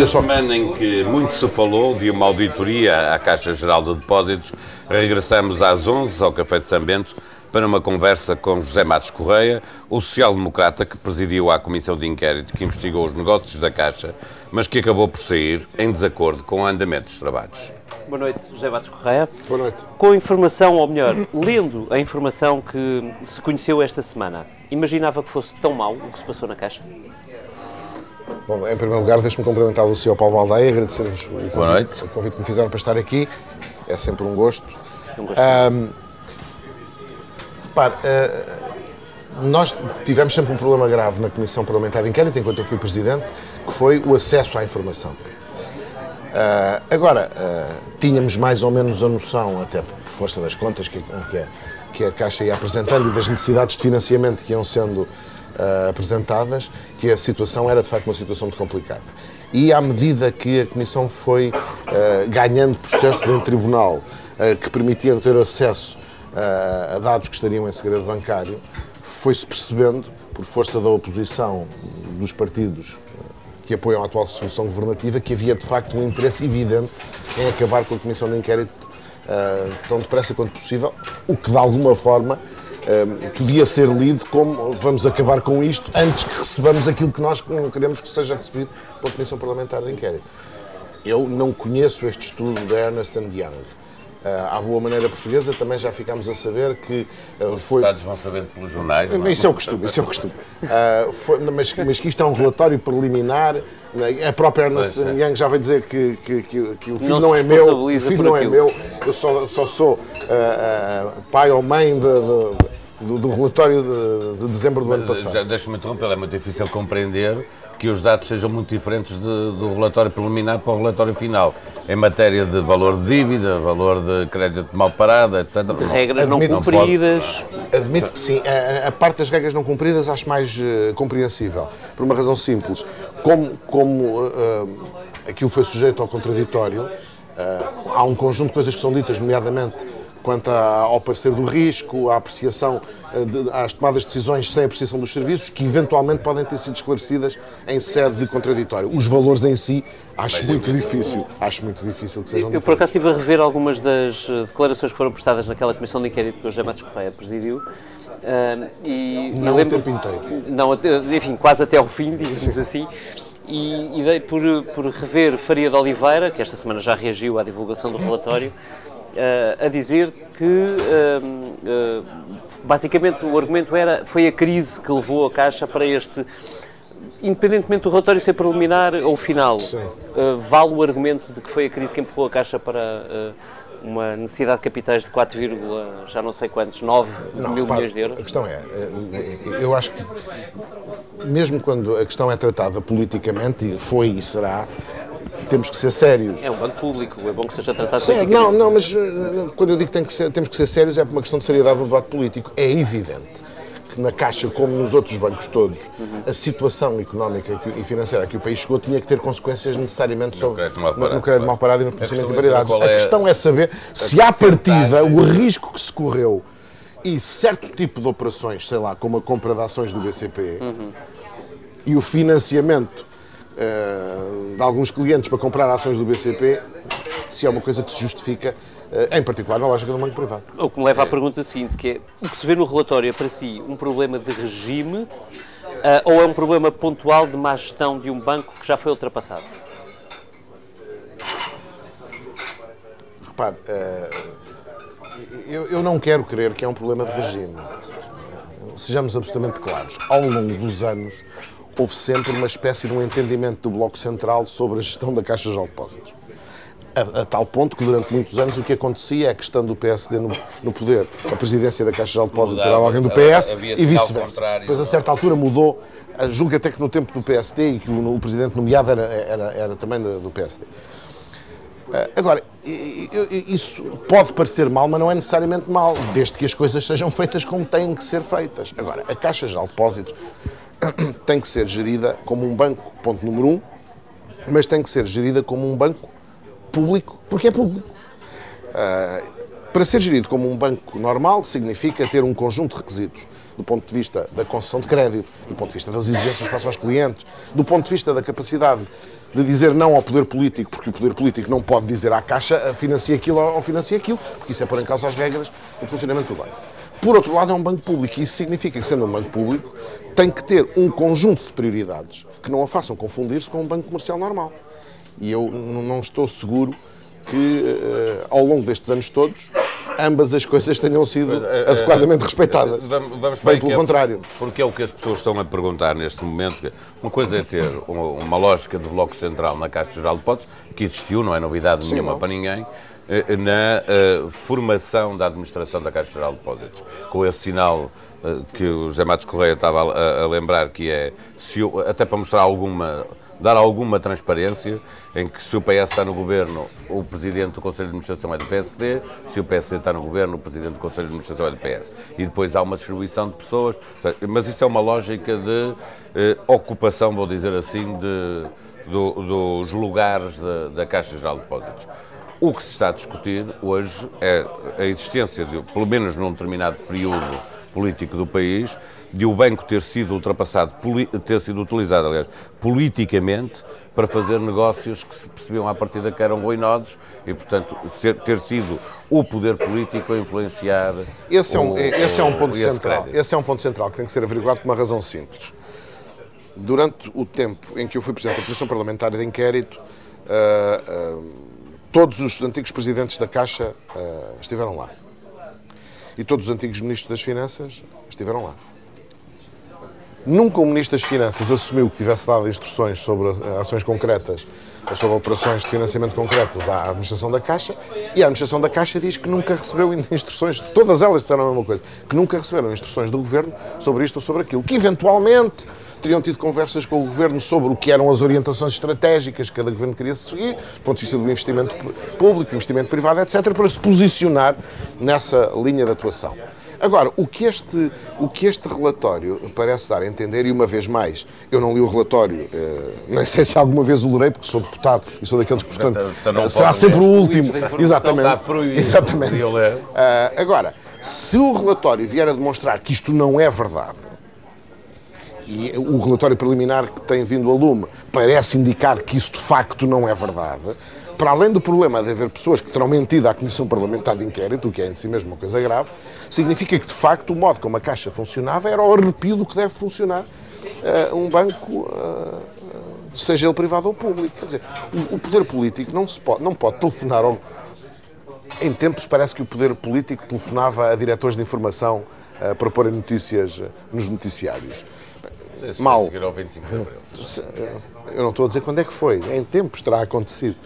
Na semana em que muito se falou de uma auditoria à Caixa Geral de Depósitos, regressamos às 11 ao Café de São Bento para uma conversa com José Matos Correia, o social-democrata que presidiu a comissão de inquérito que investigou os negócios da Caixa, mas que acabou por sair em desacordo com o andamento dos trabalhos. Boa noite, José Matos Correia. Boa noite. Com a informação, ou melhor, lendo a informação que se conheceu esta semana, imaginava que fosse tão mau o que se passou na Caixa? Bom, em primeiro lugar, deixe-me cumprimentar o Sr. Paulo Baldeia e agradecer-vos o, Boa noite. o convite que me fizeram para estar aqui. É sempre um gosto. Um gosto. Ahm, repare, ah, nós tivemos sempre um problema grave na Comissão Parlamentar de Inquérito, enquanto eu fui Presidente, que foi o acesso à informação. Ah, agora, ah, tínhamos mais ou menos a noção, até por força das contas que, que, a, que a Caixa ia apresentando e das necessidades de financiamento que iam sendo ah, apresentadas, que a situação era de facto uma situação muito complicada. E à medida que a Comissão foi ah, ganhando processos em tribunal ah, que permitiam ter acesso a dados que estariam em segredo bancário, foi-se percebendo, por força da oposição dos partidos que apoiam a atual solução governativa, que havia de facto um interesse evidente em acabar com a comissão de inquérito uh, tão depressa quanto possível, o que de alguma forma podia ser lido como vamos acabar com isto antes que recebamos aquilo que nós queremos que seja recebido pela Comissão Parlamentar de Inquérito. Eu não conheço este estudo da Ernest Young. Uh, à boa maneira portuguesa, também já ficámos a saber que uh, Os foi. deputados vão sabendo pelos jornais. não Isso é o costume, isso é o costume. Uh, foi- mas, mas que isto é um relatório preliminar. né? A própria Ernest Pois é. Young já vai dizer que, que- que- que o filho Não não, é meu, o filho não é aquilo. meu, eu só, só sou uh, uh, pai ou mãe de- de- do, do relatório de, de dezembro do ano passado. Deixa-me interromper, é muito difícil compreender que os dados sejam muito diferentes de- do relatório preliminar para o relatório final, em matéria de valor de dívida, valor de crédito mal parado, etc. De regras não Admito- cumpridas. Admito que sim. A, a parte das regras não cumpridas acho mais eh, compreensível. Por uma razão simples. Como, como eh, aquilo foi sujeito ao contraditório, eh, há um conjunto de coisas que são ditas, nomeadamente quanto ao parecer do risco, à apreciação, eh, às tomadas de decisões sem apreciação dos serviços, que eventualmente podem ter sido esclarecidas em sede de contraditório. Os valores em si, acho muito difícil. Acho muito difícil que sejam Eu, por acaso, estive a rever algumas das eh, declarações que foram prestadas naquela comissão de inquérito que o José Matos Correia presidiu. ah, e, Não e o lembro- tempo inteiro. Não, enfim, quase até ao fim, digamos assim. E, e dei por, por rever Faria de Oliveira, que esta semana já reagiu à divulgação do relatório, a dizer que ah, ah, basicamente o argumento era foi a crise que levou a Caixa para este independentemente do relatório ser preliminar ou final, uh, vale o argumento de que foi a crise que empurrou a Caixa para uh, uma necessidade de capitais de 4, já não sei quantos, 9 Não, mil repare, milhões de euros? A questão é, eh, eu acho que, mesmo quando a questão é tratada politicamente, foi e será, temos que ser sérios. É um banco público, é bom que seja tratado Sério, não, não, mas eh, quando eu digo que, tem que ser- temos que ser sérios é por uma questão de seriedade do debate político. É evidente que na Caixa, como nos outros bancos todos, a situação económica que- e financeira a que o país chegou tinha que ter consequências necessariamente sobre crédito mal no- parado, no crédito claro. mal parado e no A conhecimento de questão é saber paridades. A é questão é saber se à partida o risco que se correu e certo tipo de operações, sei lá, como a compra de ações do BCP e o financiamento de alguns clientes para comprar ações do BCP, se é uma coisa que se justifica, eh, em particular na lógica do banco privado. O que me leva à pergunta seguinte, que é, o que se vê no relatório é para si um problema de regime ah, ou é um problema pontual de má gestão de um banco que já foi ultrapassado? Repare, eh, eu não quero crer que é um problema de regime. Sejamos absolutamente claros. Ao longo dos anos, houve sempre uma espécie de um entendimento do Bloco Central sobre a gestão da Caixa de Depósitos. A, a tal ponto que durante muitos anos o que acontecia é que estando o PSD no, no poder, a presidência da Caixa de Depósitos era alguém do PS e vice-versa. Depois a certa altura mudou, julgo até que no tempo do PSD e que o, o presidente nomeado era, era, era também do, do PSD. Agora, isso pode parecer mal, mas não é necessariamente mal, desde que as coisas sejam feitas como têm que ser feitas. Agora, a Caixa de Depósitos tem que ser gerida como um banco, ponto número um, mas tem que ser gerida como um banco público, porque é público. Ah, Para ser gerido como um banco normal, significa ter um conjunto de requisitos do ponto de vista da concessão de crédito, do ponto de vista das exigências face aos clientes, do ponto de vista da capacidade de dizer não ao poder político, porque o poder político não pode dizer à Caixa financia aquilo ou financia aquilo, porque isso é pôr em causa as regras do funcionamento do banco. Por outro lado, é um banco público e isso significa que, sendo um banco público, tem que ter um conjunto de prioridades que não a façam confundir-se com um banco comercial normal. E eu não estou seguro que, eh, ao longo destes anos todos, ambas as coisas tenham sido é, adequadamente respeitadas. Vamos Bem pelo é, contrário. Porque é o que as pessoas estão a perguntar neste momento. Uma coisa é ter uma, lógica de bloco central na Caixa Geral de Depósitos, que existiu, não é novidade Sim, nenhuma não. para ninguém, eh, na uh, formação da administração da Caixa Geral de Depósitos, com esse sinal uh, que o José Matos Correia estava a, lembrar, que é, até para mostrar alguma dar alguma transparência em que se o PS está no governo, o presidente do Conselho de Administração é do PSD, se o PSD está no governo, o presidente do Conselho de Administração é do PS. E depois há uma distribuição de pessoas, mas isso é uma lógica de eh, ocupação, vou dizer assim, de, do, dos lugares da Caixa Geral de Depósitos. O que se está a discutir hoje é a existência, de, pelo menos num determinado período político do país, de o banco ter sido ultrapassado, ter sido utilizado, aliás, politicamente para fazer negócios que se percebiam à partida que eram ruinosos e, portanto, ser, ter sido o poder político a influenciar. Esse, o, é, um, esse é um ponto central. Crédito. Esse é um ponto central que tem que ser averiguado por uma razão simples. Durante o tempo em que eu fui presidente da Comissão Parlamentar de Inquérito, uh, uh, todos os antigos presidentes da Caixa uh, estiveram lá. E todos os antigos ministros das Finanças estiveram lá. Nunca o Ministro das Finanças assumiu que tivesse dado instruções sobre ações concretas ou sobre operações de financiamento concretas à administração da Caixa e a administração da Caixa diz que nunca recebeu instruções, todas elas disseram a mesma coisa, que nunca receberam instruções do Governo sobre isto ou sobre aquilo, que eventualmente teriam tido conversas com o Governo sobre o que eram as orientações estratégicas que cada Governo queria seguir, do ponto de vista do investimento público, investimento privado, etc., para se posicionar nessa linha de atuação. Agora, o que, este, o que este relatório parece dar a entender, e uma vez mais, eu não li o relatório, eh, nem sei se alguma vez o lerei, porque sou deputado e sou daqueles que, portanto, então, então será sempre o último. Exatamente. Exatamente. Uh, agora, se o relatório vier a demonstrar que isto não é verdade, e o relatório preliminar que tem vindo a lume parece indicar que isso de facto não é verdade, para além do problema de haver pessoas que terão mentido à Comissão Parlamentar de Inquérito, o que é em si mesmo uma coisa grave, significa que, de facto, o modo como a Caixa funcionava era o arrepio do que deve funcionar uh, um banco, uh, seja ele privado ou público. Quer dizer, o, o poder político não, se pode, não pode telefonar ao... Em tempos parece que o poder político telefonava a diretores de informação uh, para porem notícias nos noticiários. Mal. Eu não estou a dizer quando é que foi. Em tempos terá acontecido.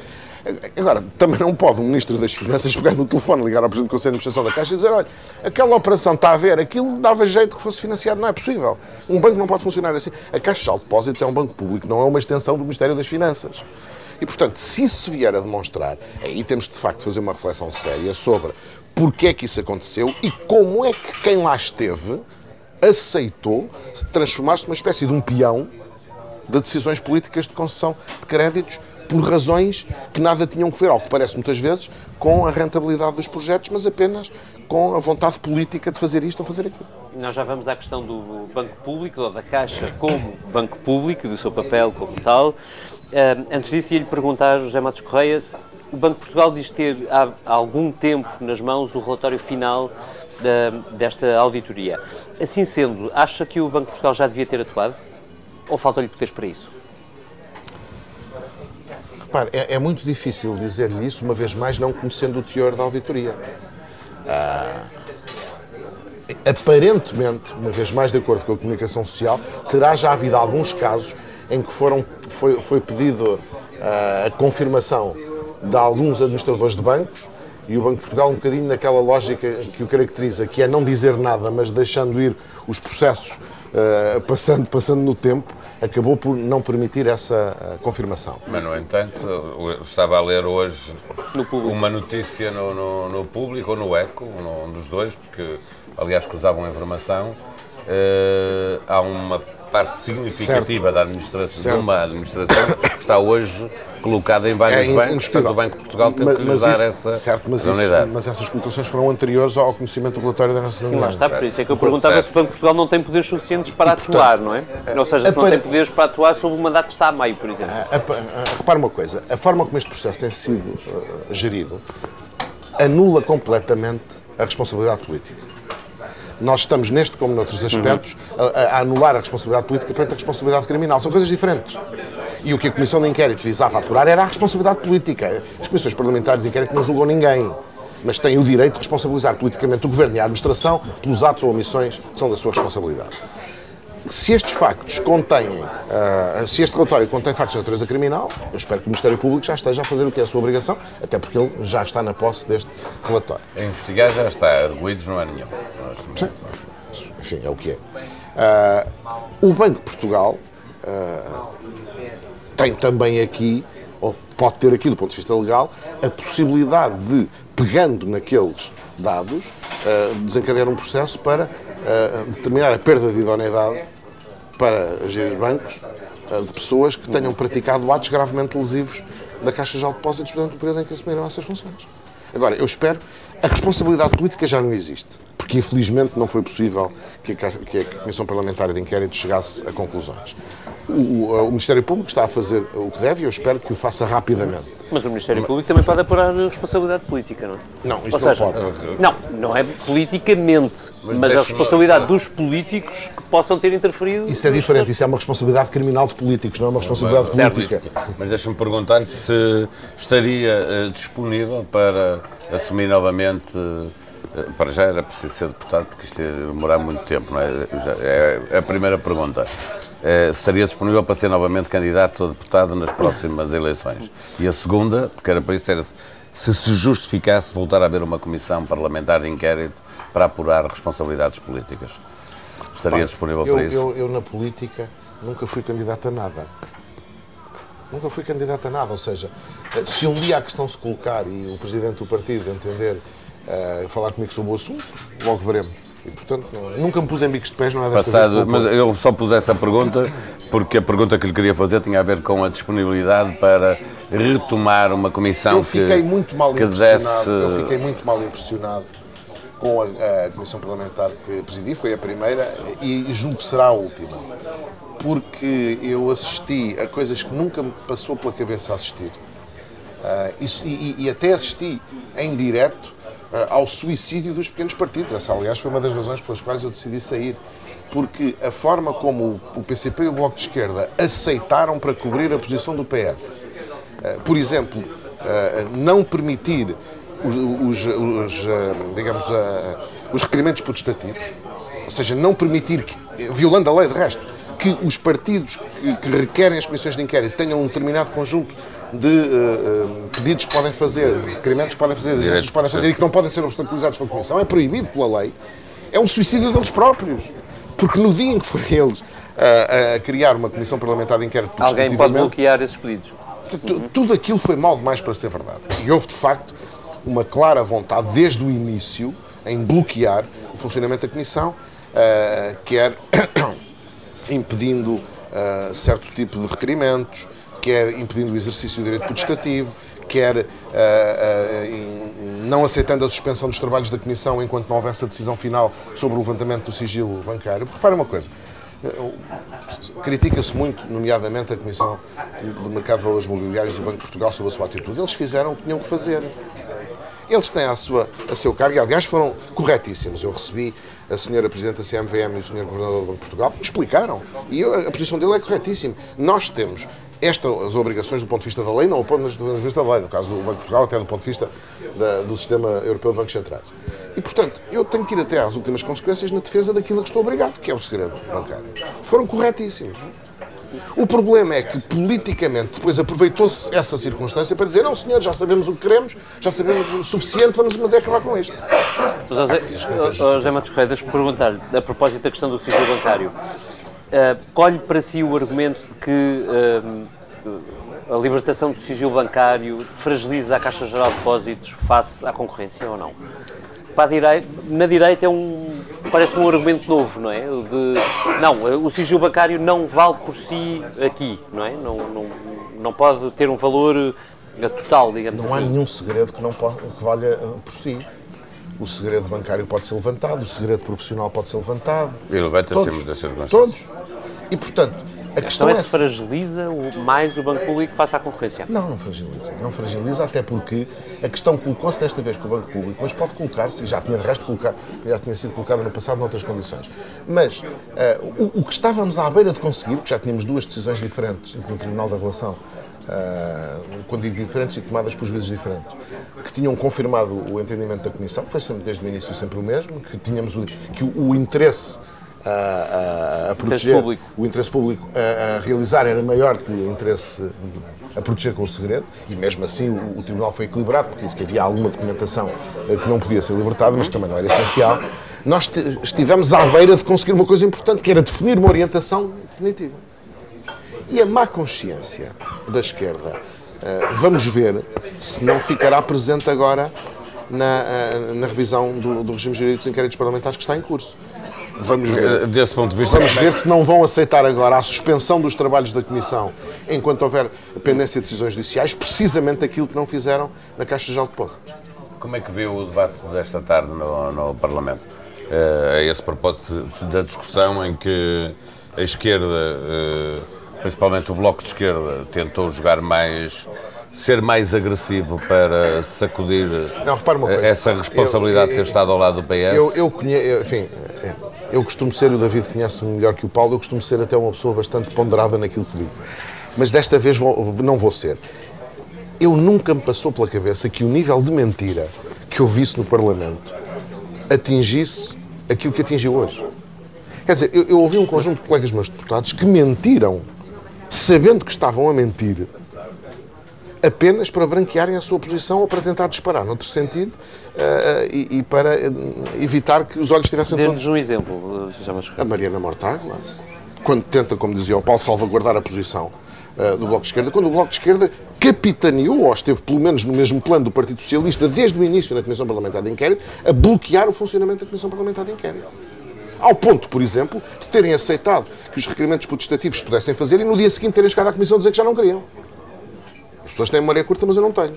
Agora, também não pode um Ministro das Finanças pegar no telefone, ligar ao Presidente do Conselho de Administração da Caixa e dizer: olha, aquela operação está a ver, aquilo dava jeito que fosse financiado. Não é possível. Um banco não pode funcionar assim. A Caixa de Depósitos é um banco público, não é uma extensão do Ministério das Finanças. E, portanto, se isso se vier a demonstrar, aí temos de facto de fazer uma reflexão séria sobre porque é que isso aconteceu e como é que quem lá esteve aceitou transformar-se numa espécie de um peão de decisões políticas de concessão de créditos por razões que nada tinham que ver, ao que parece muitas vezes, com a rentabilidade dos projetos, mas apenas com a vontade política de fazer isto ou fazer aquilo. Nós já vamos à questão do banco público, ou da Caixa como banco público, do seu papel como tal. Uh, antes disso, ia-lhe perguntar, José Matos Correia, o Banco de Portugal diz ter há, algum tempo nas mãos o relatório final desta auditoria. Assim sendo, acha que o Banco de Portugal já devia ter atuado? Ou falta-lhe poderes para isso? Repare, é, é muito difícil dizer-lhe isso, uma vez mais, não conhecendo o teor da auditoria. Ah, aparentemente, uma vez mais de acordo com a comunicação social, terá já havido alguns casos em que foram, foi, foi pedido ah, a confirmação de alguns administradores de bancos e o Banco de Portugal um bocadinho naquela lógica que o caracteriza, que é não dizer nada, mas deixando ir os processos uh, passando, passando no tempo, acabou por não permitir essa uh, confirmação. Mas, no entanto, estava a ler hoje uma notícia no, no, no, Público ou no Eco, um dos dois, porque, aliás, cruzavam a informação, uh, há uma parte significativa da administração, de uma administração que está hoje colocada em vários É bancos, portanto o Banco de Portugal teve Mas- que dar isso- essa certo, mas, isso- unidade. mas essas colocações foram anteriores ao conhecimento do relatório da nossa Sim, lá está, por isso é que eu perguntava certo. se o Banco de Portugal não tem poderes suficientes para E, portanto, atuar, não é? Ou seja, se não apare- tem poderes para atuar sobre o mandato que está a meio, por exemplo. A- a- a- repara uma coisa, a forma como este processo tem sido eh, gerido anula completamente a responsabilidade política. Nós estamos neste, como noutros aspectos, a, a- a anular a responsabilidade política perante a responsabilidade criminal. São coisas diferentes. E o que a Comissão de Inquérito visava apurar era a responsabilidade política. As comissões parlamentares de inquérito não julgam ninguém, mas têm o direito de responsabilizar politicamente o Governo e a Administração pelos atos ou omissões que são da sua responsabilidade se estes factos contêm, ah, se este relatório contém factos de natureza criminal, eu espero que o Ministério Público já esteja a fazer o que é a sua obrigação, até porque ele já está na posse deste relatório. A investigar já está, arguídos não há nenhum. Nós- Enfim, é o que é. Ah, o Banco de Portugal ah, tem também aqui, ou pode ter aqui do ponto de vista legal, a possibilidade de, pegando naqueles dados, desencadear um processo para determinar a perda de idoneidade para gerir bancos ah, de pessoas que tenham praticado atos gravemente lesivos da Caixa de Depósitos durante o período em que assumiram essas funções. Agora, eu espero, a responsabilidade política já não existe, porque infelizmente não foi possível que a, que a Comissão Parlamentar de Inquérito chegasse a conclusões. O, o- o Ministério Público está a fazer o que deve e eu espero que o faça rapidamente. Mas o Ministério Público também pode apurar a responsabilidade política, não é? Não, isso Ou não seja, pode. Não, não é politicamente, mas, a deixa-me- responsabilidade dos políticos que possam ter interferido. Isso é diferente, isso é uma responsabilidade criminal de políticos, não é uma responsabilidade Certo. política. Mas deixa-me perguntar-lhe se estaria eh, disponível para assumir novamente. eh, para já era preciso ser deputado, porque isto ia demorar muito tempo, não é? Já é a primeira pergunta. Eh, estaria disponível para ser novamente candidato a deputado nas próximas eleições? E a segunda, porque era para isso, era se se se justificasse voltar a haver uma comissão parlamentar de inquérito para apurar responsabilidades políticas. Estaria disponível Eu, para isso? eu, eu, na política, nunca fui candidato a nada. Nunca fui candidato a nada. Ou seja, se um dia a questão se colocar e o presidente do partido entender eh, falar comigo sobre o assunto, logo veremos. E, portanto, nunca me pus em bicos de pés, não é desta Passado, vez. mas eu só pus essa pergunta porque a pergunta que lhe queria fazer tinha a ver com a disponibilidade para retomar uma comissão Eu fiquei que, muito mal que impressionado. desse. Eu fiquei muito mal impressionado com a, a comissão parlamentar que presidi, foi a primeira e julgo que será a última. Porque eu assisti a coisas que nunca me passou pela cabeça assistir. Ah, isso- e, e- até assisti em direto ao suicídio dos pequenos partidos. Essa, aliás, foi uma das razões pelas quais eu decidi sair. Porque a forma como o, PCP e o Bloco de Esquerda aceitaram para cobrir a posição do PS, ah, por exemplo, ah, não permitir os, os- os, digamos, os requerimentos protestativos, ou seja, não permitir, que, violando a lei de resto, que os partidos que requerem as comissões de inquérito tenham um determinado conjunto de eh, eh, pedidos que podem fazer, de requerimentos que podem fazer, de exercícios que podem fazer e que não podem ser obstaculizados pela Comissão, é proibido pela lei, é um suicídio deles próprios. Porque no dia em que forem eles a, a criar uma comissão parlamentar de inquérito Alguém pode bloquear esses pedidos. Tu- Tudo aquilo foi mal demais para ser verdade. E houve, de facto, uma clara vontade, desde o início, em bloquear o funcionamento da Comissão, eh, quer impedindo eh, certo tipo de requerimentos, quer impedindo o exercício do direito protestativo, quer eh, em- não aceitando a suspensão dos trabalhos da Comissão enquanto não houvesse a decisão final sobre o levantamento do sigilo bancário. Repara uma coisa, Critica-se muito, nomeadamente, a Comissão do Mercado de Valores Mobiliários do Banco de Portugal sobre a sua atitude. Eles fizeram o que tinham que fazer. Eles têm a, sua, a seu cargo e, aliás, foram corretíssimos. Eu recebi a senhora Presidente da CMVM e o senhor Governador do Banco de Portugal, explicaram. E eu- a posição dele é corretíssima. Nós temos estas obrigações do ponto de vista da lei, não do ponto de vista da lei, no caso do Banco de Portugal, até do ponto de vista da- do Sistema Europeu de Bancos Centrais. E, portanto, eu tenho que ir até às últimas consequências na defesa daquilo a que estou obrigado, que é o segredo bancário. Foram corretíssimos. O problema é que, politicamente, depois aproveitou-se essa circunstância para dizer não, senhor, já sabemos o que queremos, já sabemos o suficiente, vamos mas é acabar com isto. Mas, José, José Matos Correia, deixa-me perguntar-lhe, a propósito da questão do sigilo bancário, uh, colhe para si o argumento de que uh, a libertação do sigilo bancário fragiliza a Caixa Geral de Depósitos face à concorrência ou não? Para a direi- na direita é um parece-me um argumento novo, não é? De, não, o sigilo bancário não vale por si aqui, não é? Não, não, não pode ter um valor eh, total, digamos não assim. Não há nenhum segredo que, não pode, que valha eh, por si. O segredo bancário pode ser levantado, o segredo profissional pode ser levantado. Vai ter sempre das circunstâncias. Todos. E, portanto, a questão então é se fragiliza mais o Banco Público face à concorrência? Não, não fragiliza. Não fragiliza, até porque a questão colocou-se desta vez com o Banco Público, mas pode colocar-se, e já tinha de resto colocar, já tinha sido colocada no passado noutras condições. Mas uh, o, o, que estávamos à beira de conseguir, porque já tínhamos duas decisões diferentes no Tribunal da Relação, quando digo diferentes e tomadas por juízes diferentes, que tinham confirmado o entendimento da Comissão, que foi sempre, desde o início sempre o mesmo, que tínhamos o, que o, o interesse a, a, a proteger interesse o interesse público a, a, realizar era maior do que o interesse a proteger com o segredo e mesmo assim o, o, Tribunal foi equilibrado porque disse que havia alguma documentação eh, que não podia ser libertada, mas que também não era essencial. Nós estivemos à beira de conseguir uma coisa importante, que era definir uma orientação definitiva. E a má consciência da esquerda, uh, vamos ver se não ficará presente agora na, uh, na revisão do, do regime jurídico dos inquéritos parlamentares que está em curso. Vamos ver. Desse ponto de vista. Vamos ver se não vão aceitar agora a suspensão dos trabalhos da Comissão enquanto houver pendência de decisões judiciais, precisamente aquilo que não fizeram na Caixa de Depósitos. Como é que vê o debate desta tarde no, no Parlamento? Uh, a esse propósito da discussão em que a esquerda, uh, principalmente o Bloco de Esquerda, tentou jogar mais ser mais agressivo para sacudir não, essa responsabilidade eu, eu, de ter estado ao lado do PS? Eu, eu conheço, enfim, eu costumo ser, o David conhece-me melhor que o Paulo, eu costumo ser até uma pessoa bastante ponderada naquilo que digo. Mas desta vez vou, não vou ser. Eu nunca me passou pela cabeça que o nível de mentira que eu visse no Parlamento atingisse aquilo que atingiu hoje. Quer dizer, eu, eu ouvi um conjunto de colegas meus deputados que mentiram, sabendo que estavam a mentir, apenas para branquearem a sua posição ou para tentar disparar noutro sentido uh, e, e, para eh, evitar que os olhos estivessem todos... Dê-nos um exemplo. A Mariana Mortágua, quando tenta, como dizia o Paulo, salvaguardar a posição uh, do Bloco de Esquerda, quando o Bloco de Esquerda capitaneou, ou esteve pelo menos no mesmo plano do Partido Socialista desde o início na Comissão Parlamentar de Inquérito, a bloquear o funcionamento da Comissão Parlamentar de Inquérito. Ao ponto, por exemplo, de terem aceitado que os requerimentos protestativos pudessem fazer e no dia seguinte terem chegado à Comissão dizer que já não queriam pessoas têm memória curta, mas eu não tenho.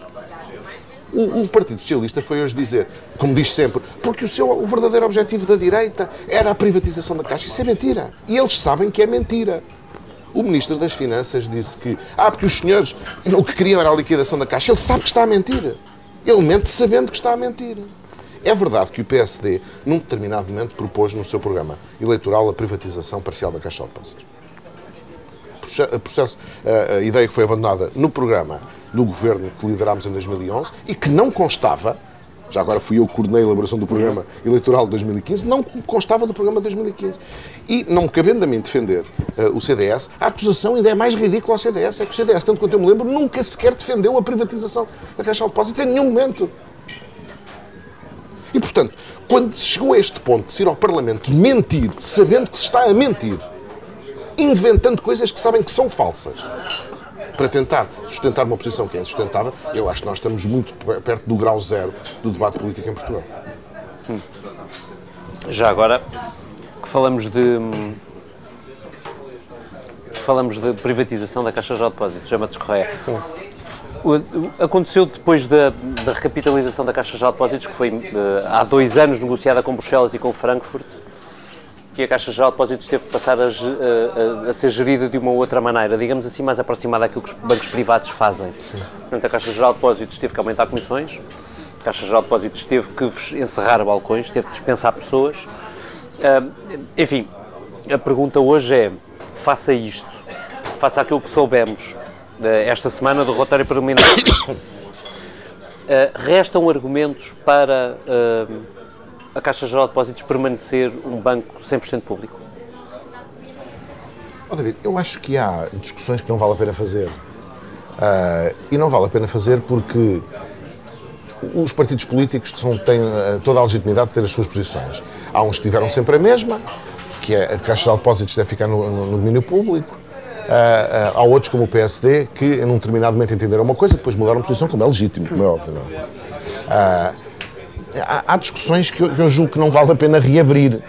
O, o, Partido Socialista foi hoje dizer, como diz sempre, porque o, seu, o verdadeiro objetivo da direita era a privatização da Caixa. Isso é mentira. E eles sabem que é mentira. O Ministro das Finanças disse que, ah, porque os senhores o que queriam era a liquidação da Caixa. Ele sabe que está a mentir. Ele mente sabendo que está a mentir. É verdade que o PSD, num determinado momento, propôs no seu programa eleitoral a privatização parcial da Caixa de Depósitos processo, a, a ideia que foi abandonada no programa do governo que liderámos em 2011 e que não constava, já agora fui eu que coordenei a elaboração do programa eleitoral de 2015, não constava do programa de 2015. E, não cabendo a mim defender uh, o CDS, a acusação ainda é mais ridícula ao CDS. É que o CDS, tanto quanto eu me lembro, nunca sequer defendeu a privatização da Caixa de Depósitos em nenhum momento. E, portanto, quando se chegou a este ponto de se ir ao Parlamento mentir, sabendo que se está a mentir, inventando coisas que sabem que são falsas para tentar sustentar uma posição que é insustentável, eu acho que nós estamos muito perto do grau zero do debate político em Portugal. Hum. Já agora que falamos de que falamos de privatização da Caixa de Depósitos, já Matos Correia. Hum. Aconteceu depois da, da, recapitalização da Caixa de Depósitos, que foi uh, há dois anos negociada com Bruxelas e com Frankfurt, que a Caixa Geral de Depósitos teve que passar a, a, a, ser gerida de uma outra maneira, digamos assim, mais aproximada daquilo que os bancos privados fazem. Sim. Portanto, a Caixa Geral de Depósitos teve que aumentar comissões, a Caixa Geral de Depósitos teve que encerrar balcões, teve que dispensar pessoas. Uh, enfim, a pergunta hoje é: faça isto, faça aquilo que soubemos esta semana do relatório preliminar. Uh, restam argumentos para a Caixa Geral de Depósitos permanecer um banco 100% público? Oh, David, eu acho que há discussões que não vale a pena fazer. Uh, e não vale a pena fazer porque os partidos políticos são, têm toda a legitimidade de ter as suas posições. Há uns que tiveram sempre a mesma, que é a Caixa de Depósitos deve ficar no, no domínio público. Uh, há outros, como o PSD, que em um determinado momento entenderam uma coisa, depois mudaram de posição, como é legítimo, como é óbvio. Não é? há, há discussões que eu, que eu, julgo que não vale a pena reabrir,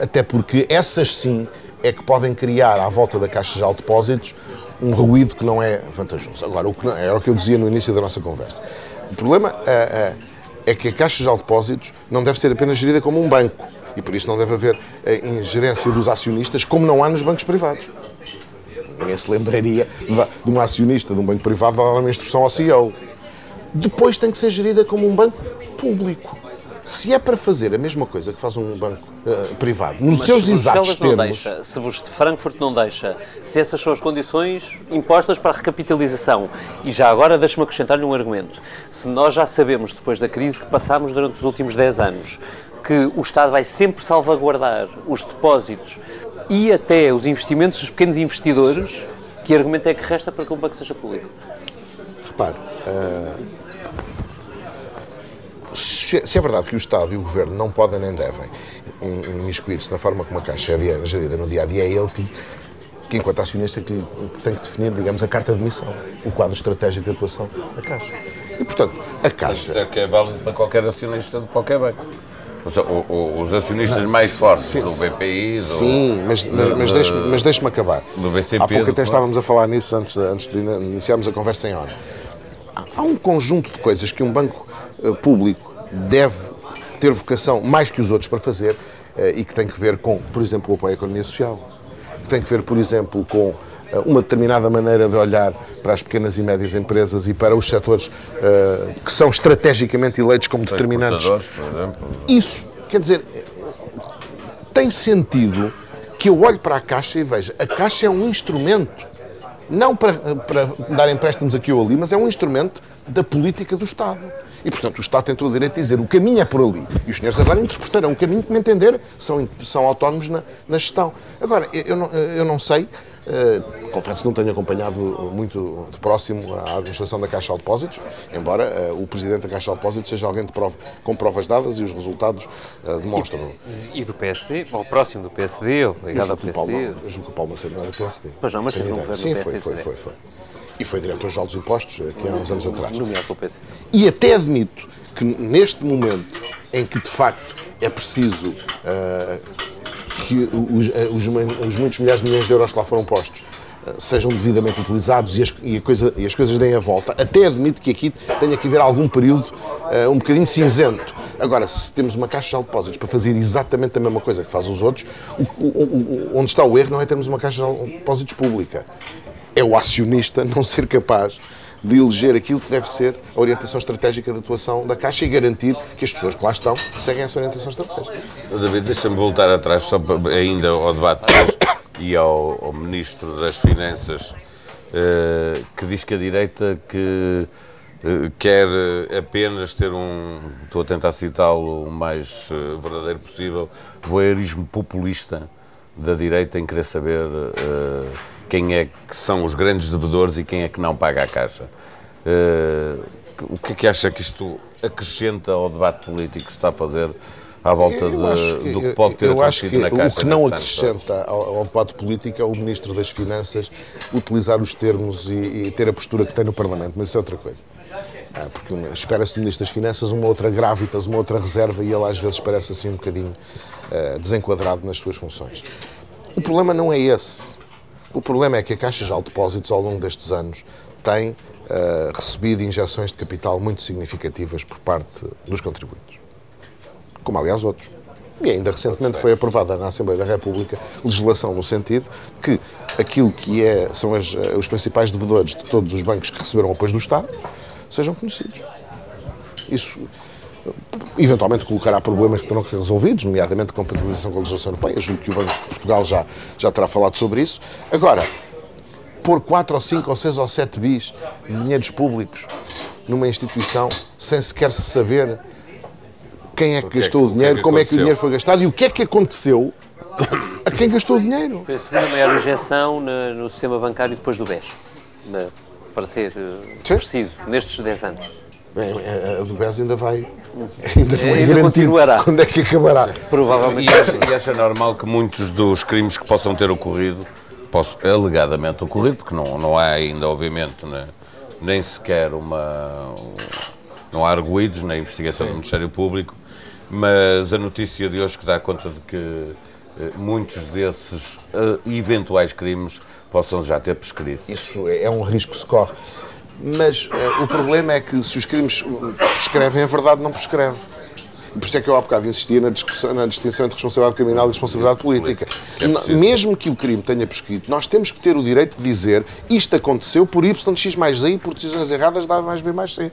Até porque essas sim é que podem criar à volta da Caixa de Depósitos um ruído que não é vantajoso. Agora, o que não, era o que eu dizia no início da nossa conversa. O problema é, que a Caixa de Depósitos não deve ser apenas gerida como um banco e por isso não deve haver ingerência dos acionistas como não há nos bancos privados. Ninguém se lembraria de um acionista de um banco privado dar uma instrução ao CEO. Depois tem que ser gerida como um banco público. Se é para fazer a mesma coisa que faz um banco uh, privado, nos Mas seus se exatos termos... Não deixa, se os de Frankfurt não deixa, se essas são as condições impostas para a recapitalização, e já agora deixa-me acrescentar-lhe um argumento, se nós já sabemos, depois da crise que passámos durante os últimos 10 anos, que o Estado vai sempre salvaguardar os depósitos e até os investimentos dos pequenos investidores, que argumento é que resta para que um banco seja público? Repare, uh se, se é verdade que o Estado e o Governo não podem nem devem imiscuir-se na forma como a Caixa é gerida no dia a dia, é ele que, que enquanto acionista, que, que, tem que definir, digamos, a carta de missão, o quadro estratégico de atuação da Caixa. E, portanto, a Caixa. Isso é que é válido para qualquer acionista de qualquer banco. Os acionistas mais fortes sim, do BPI. Do, sim, mas, mas, mas deixe-me deixe acabar. Do BCP, Há pouco até estávamos a falar nisso antes, antes de iniciarmos a conversa em hora. Há um conjunto de coisas que um banco eh, público deve ter vocação mais que os outros para fazer eh, e que tem que ver com, por exemplo, o apoio à economia social, que tem que ver, por exemplo, com uma determinada maneira de olhar para as pequenas e médias empresas e para os setores uh, que são estrategicamente eleitos como determinantes. Por exemplo. Isso, quer dizer, tem sentido que eu olhe para a Caixa e veja, a Caixa é um instrumento, não para, para dar empréstimos aqui ou ali, mas é um instrumento da política do Estado. E, portanto, o Estado tem todo o direito de dizer o caminho é por ali. E os senhores agora interpretarão o caminho que me entender, são, são autónomos na, na gestão. Agora, eu não, eu não sei, confesso que não tenho acompanhado muito de próximo a administração da Caixa de Depósitos, embora uh, o Presidente da Caixa de Depósitos seja alguém prova, com provas dadas e os resultados uh, demonstram. E, e, do PSD, ou próximo do PSD, ou ligado ao PSD? Paulo, eu julgo que o Paulo Macedo não era do PSD. Pois não, mas fez um governo Sim, foi, foi, foi, foi. E foi diretor-geral dos impostos aqui há uns anos atrás. PC. E até admito que neste momento em que de facto é preciso uh, que os, uh, os, os, muitos milhares de milhões de euros que lá foram postos uh, sejam devidamente utilizados e as, e, coisa, e as, coisas deem a volta, até admito que aqui tenha que haver algum período um bocadinho cinzento. Agora, se temos uma caixa de depósitos para fazer exatamente a mesma coisa que faz os outros, o, o, o, onde está o erro não é termos uma caixa de depósitos pública é o acionista não ser capaz de eleger aquilo que deve ser a orientação estratégica de atuação da Caixa e garantir que as pessoas que lá estão seguem essa orientação estratégica. David, deixa-me voltar atrás, só ainda ao debate e ao, ao, Ministro das Finanças, eh, que diz que a direita que eh, quer apenas ter um, estou a tentar citá-lo o mais eh, verdadeiro possível, voyeurismo populista da direita em querer saber quem é que são os grandes devedores e quem é que não paga a caixa. Uh, o que é que acha que isto acrescenta ao debate político que se está a fazer à volta de, que, do que pode ter eu acontecido que na Caixa? O que não acrescenta ao, ao, debate político é o Ministro das Finanças utilizar os termos e, e ter a postura que tem no Parlamento, mas isso é outra coisa. Ah, porque espera-se do Ministro das Finanças uma outra gravitas, uma outra reserva e ele às vezes parece assim um bocadinho uh, desenquadrado nas suas funções. O problema não é esse. O problema é que a Caixa de Depósitos, ao longo destes anos, tem uh, recebido injeções de capital muito significativas por parte dos contribuintes, como aliás outros. E ainda recentemente foi aprovada na Assembleia da República legislação no sentido que aquilo que é, são as, eh, os principais devedores de todos os bancos que receberam apoio do Estado sejam conhecidos. Isso eventualmente colocará problemas que terão que ser resolvidos, nomeadamente a compatibilização com a legislação europeia. Julgo que o Banco de Portugal já, já terá falado sobre isso. Agora, pôr 4 ou 5 ou 6 ou 7 bis de dinheiros públicos numa instituição sem sequer se saber quem é que Porque gastou é que, o dinheiro, que é que como é que o dinheiro foi gastado e o que é que aconteceu a quem gastou o dinheiro. Foi a segunda maior injeção no, no sistema bancário depois do BES, para ser eh, preciso, nestes 10 anos. Bem, a do BES ainda vai. Ainda não é ainda continuará. Quando é que acabará? Provavelmente. E acha, e acha normal que muitos dos crimes que possam ter ocorrido, posso, alegadamente ocorrido, porque não, não há ainda, obviamente, né, nem sequer uma. Não há arguídos na investigação Sim. do Ministério Público, mas a notícia de hoje que dá conta de que eh, muitos desses uh, eventuais crimes possam já ter prescrito. Isso é, é um risco que se corre. Mas uh, o problema é que se os crimes prescrevem, a verdade não prescreve. E por isso é que eu há bocado insistia na, na distinção entre responsabilidade criminal e responsabilidade política. É Mesmo que o crime tenha prescrito, nós temos que ter o direito de dizer isto aconteceu por Y X mais Z e por decisões erradas dá mais B mais C.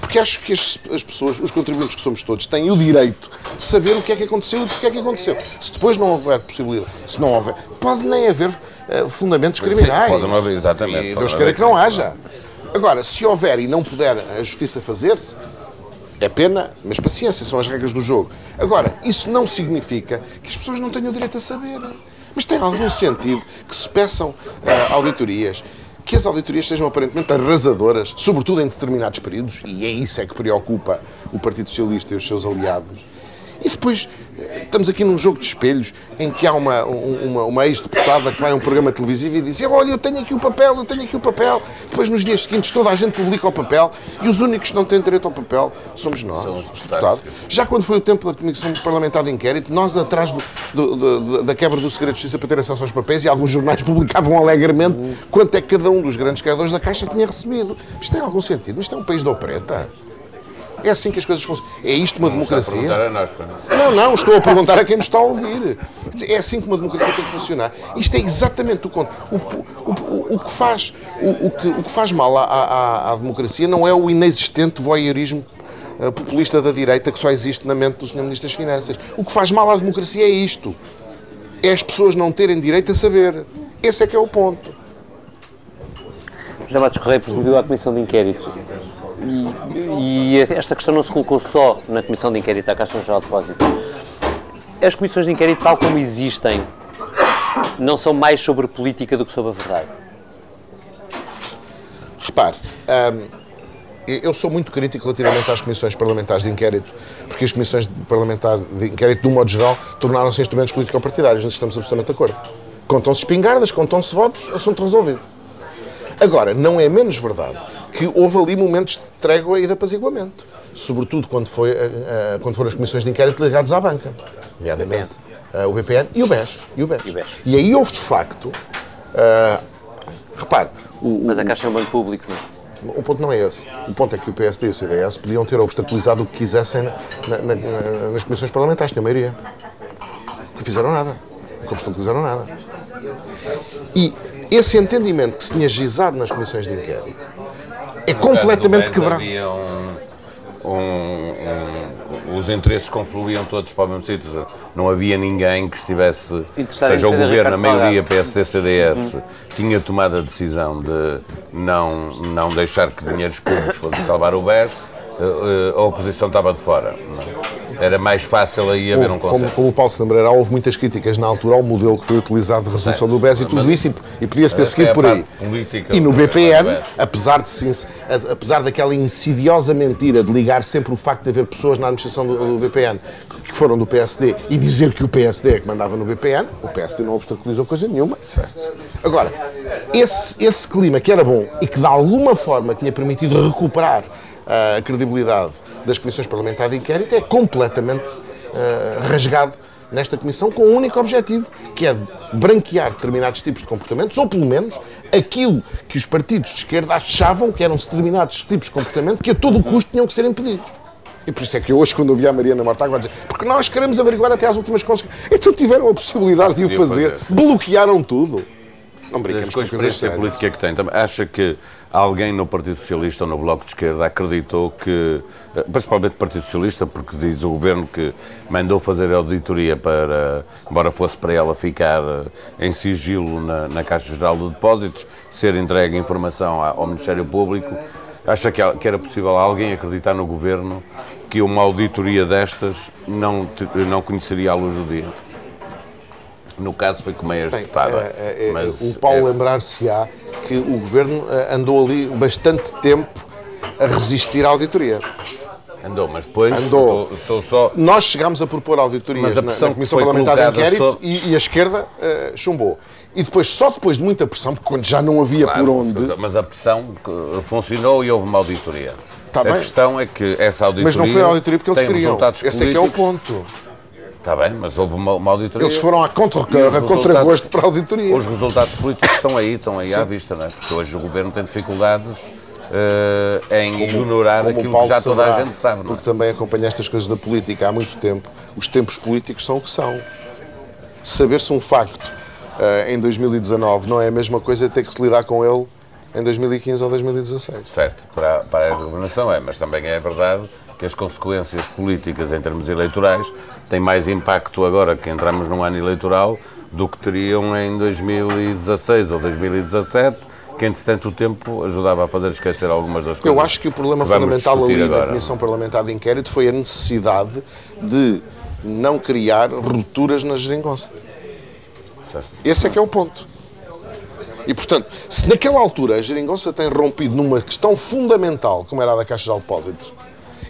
Porque acho que as, as, pessoas, os contribuintes que somos todos, têm o direito de saber o que é que aconteceu e porque é que aconteceu. Se depois não houver possibilidade, se não houver, pode nem haver uh, fundamentos criminais. Sim, pode não haver, exatamente. E Deus queira que não haja. Agora, se houver e não puder a justiça fazer-se, é pena, mas paciência, são as regras do jogo. Agora, isso não significa que as pessoas não tenham o direito a saber. Mas tem algum sentido que se peçam uh, auditorias que as auditorias sejam aparentemente arrasadoras, sobretudo em determinados períodos, e é isso é que preocupa o Partido Socialista e os seus aliados. E depois estamos aqui num jogo de espelhos em que há uma, uma, uma ex-deputada que vai a um programa televisivo e diz: Olha, eu tenho aqui o papel, eu tenho aqui o papel. Depois, nos dias seguintes, toda a gente publica o papel e os únicos que não têm direito ao papel somos nós, São os deputados. Já quando foi o tempo da Comissão Parlamentar de Inquérito, nós, atrás do, do, do, da quebra do segredo de justiça para ter acesso aos papéis, e alguns jornais publicavam alegremente quanto é que cada um dos grandes criadores da Caixa tinha recebido. Isto tem algum sentido? Isto é um país de opreta. É assim que as coisas funcionam. É isto uma não democracia? A nós, não, não, estou a perguntar a quem nos está a ouvir. É assim que uma democracia tem que funcionar. Isto é exatamente o conto. O, o, o, o, que, faz, o, o, que, o que faz mal à, à, à democracia não é o inexistente voyeurismo uh, populista da direita que só existe na mente do Sr. Ministro das Finanças. O que faz mal à democracia é isto. É as pessoas não terem direito a saber. Esse é que é o ponto. José Matos Correia presidiu a Comissão de Inquérito e, e, esta questão não se colocou só na Comissão de Inquérito à Caixa Geral de Depósitos. As comissões de inquérito, tal como existem, não são mais sobre política do que sobre a verdade. Repare, hum, eu sou muito crítico relativamente às comissões parlamentares de inquérito, porque as comissões parlamentares de inquérito, de um modo geral, tornaram-se instrumentos político-partidários. Nós estamos absolutamente de acordo. Contam-se espingardas, contam-se votos, assunto resolvido. Agora, não é menos verdade que houve ali momentos de trégua e de apaziguamento. Sobretudo quando, foi, uh, quando foram as comissões de inquérito ligadas à banca, nomeadamente uh, o BPN e o BES. E, o BES. E, o BES. e aí houve, de facto, repare... O, Mas a Caixa é um banco público, não é? O ponto não é esse. O ponto é que o PSD e o CDS podiam ter obstaculizado o que quisessem na, na, na, nas comissões parlamentares, tinha maioria. Que fizeram nada. Que obstaculizaram nada. E esse entendimento que se tinha gizado nas comissões de inquérito é completamente quebrado. Um, um, um, os interesses confluíam todos para o mesmo sítio. Não havia ninguém que estivesse, seja o governo, a maioria PSD-CDS, uhum. tinha tomado a decisão de não, não deixar que dinheiros públicos fossem salvar o BES, a oposição estava de fora. Não? Era mais fácil aí haver houve, um consenso. Como, como, o Paulo se lembrará, houve muitas críticas na altura ao modelo que foi utilizado de resolução do BES e tudo isso, e, e podia-se ter seguido é por aí. Política, e no BPN, apesar, de, apesar daquela insidiosa mentira de ligar sempre o facto de haver pessoas na administração do, do BPN que foram do PSD e dizer que o PSD é que mandava no BPN, o PSD não obstaculizou coisa nenhuma. Certo. Agora, esse, esse clima que era bom e que de alguma forma tinha permitido recuperar a credibilidade das comissões parlamentares de inquérito é completamente uh, rasgado nesta comissão com um único objetivo, que é de branquear determinados tipos de comportamentos, ou pelo menos aquilo que os partidos de esquerda achavam que eram determinados tipos de comportamento que a todo custo tinham que ser impedidos. E por isso é que hoje, quando ouvi a Mariana Mortágua dizer porque nós queremos averiguar até às últimas consequências, então tiveram a possibilidade de o fazer, bloquearam tudo. Não brinquemos com coisas sérias. política que tem, acha que alguém no Partido Socialista ou no Bloco de Esquerda acreditou que, eh, principalmente o Partido Socialista, porque diz o Governo que mandou fazer a auditoria para, embora fosse para ela ficar eh, em sigilo na, na Caixa Geral de Depósitos, ser entregue informação ao Ministério Público, acha que, era possível alguém acreditar no Governo que uma auditoria destas não, não conheceria a luz do dia? No caso foi como é executada. É, é, mas, o Paulo é... lembrar-se-á que o Governo eh, andou ali bastante tempo a resistir à auditoria. Andou, mas depois Andou. Sou, só... Nós chegámos a propor auditorias na, na, Comissão Parlamentar de Inquérito só... e, e, a esquerda uh, chumbou. E depois, só depois de muita pressão, porque quando já não havia claro, por onde. Mas a pressão funcionou e houve uma auditoria. Tá a bem. questão é que essa auditoria. Mas não foi a auditoria porque eles queriam. Esse é que é o ponto. Está bem, mas houve uma, uma auditoria. Eles foram à contra-gosto contra para a auditoria. Os resultados políticos estão aí, estão aí Sim. à vista, não é? Porque hoje o governo tem dificuldades uh, em como, ignorar como aquilo que já toda a gente sabe. É? Porque também acompanha estas coisas da política há muito tempo. Os tempos políticos são o que são. Saber-se um facto uh, em 2019 não é a mesma coisa ter que se lidar com ele em 2015 ou 2016. Certo, para, para a governação é, mas também é verdade que as consequências políticas em termos eleitorais têm mais impacto agora que entramos num ano eleitoral do que teriam em 2016 ou 2017 que entretanto o tempo ajudava a fazer esquecer algumas das coisas. Eu acho que o problema que fundamental ali agora. na Comissão Parlamentar de Inquérito foi a necessidade de não criar rupturas na geringonça. Certo. Esse é que é o ponto. E, portanto, se naquela altura a geringonça tem rompido numa questão fundamental, como era a da Caixa de Depósitos,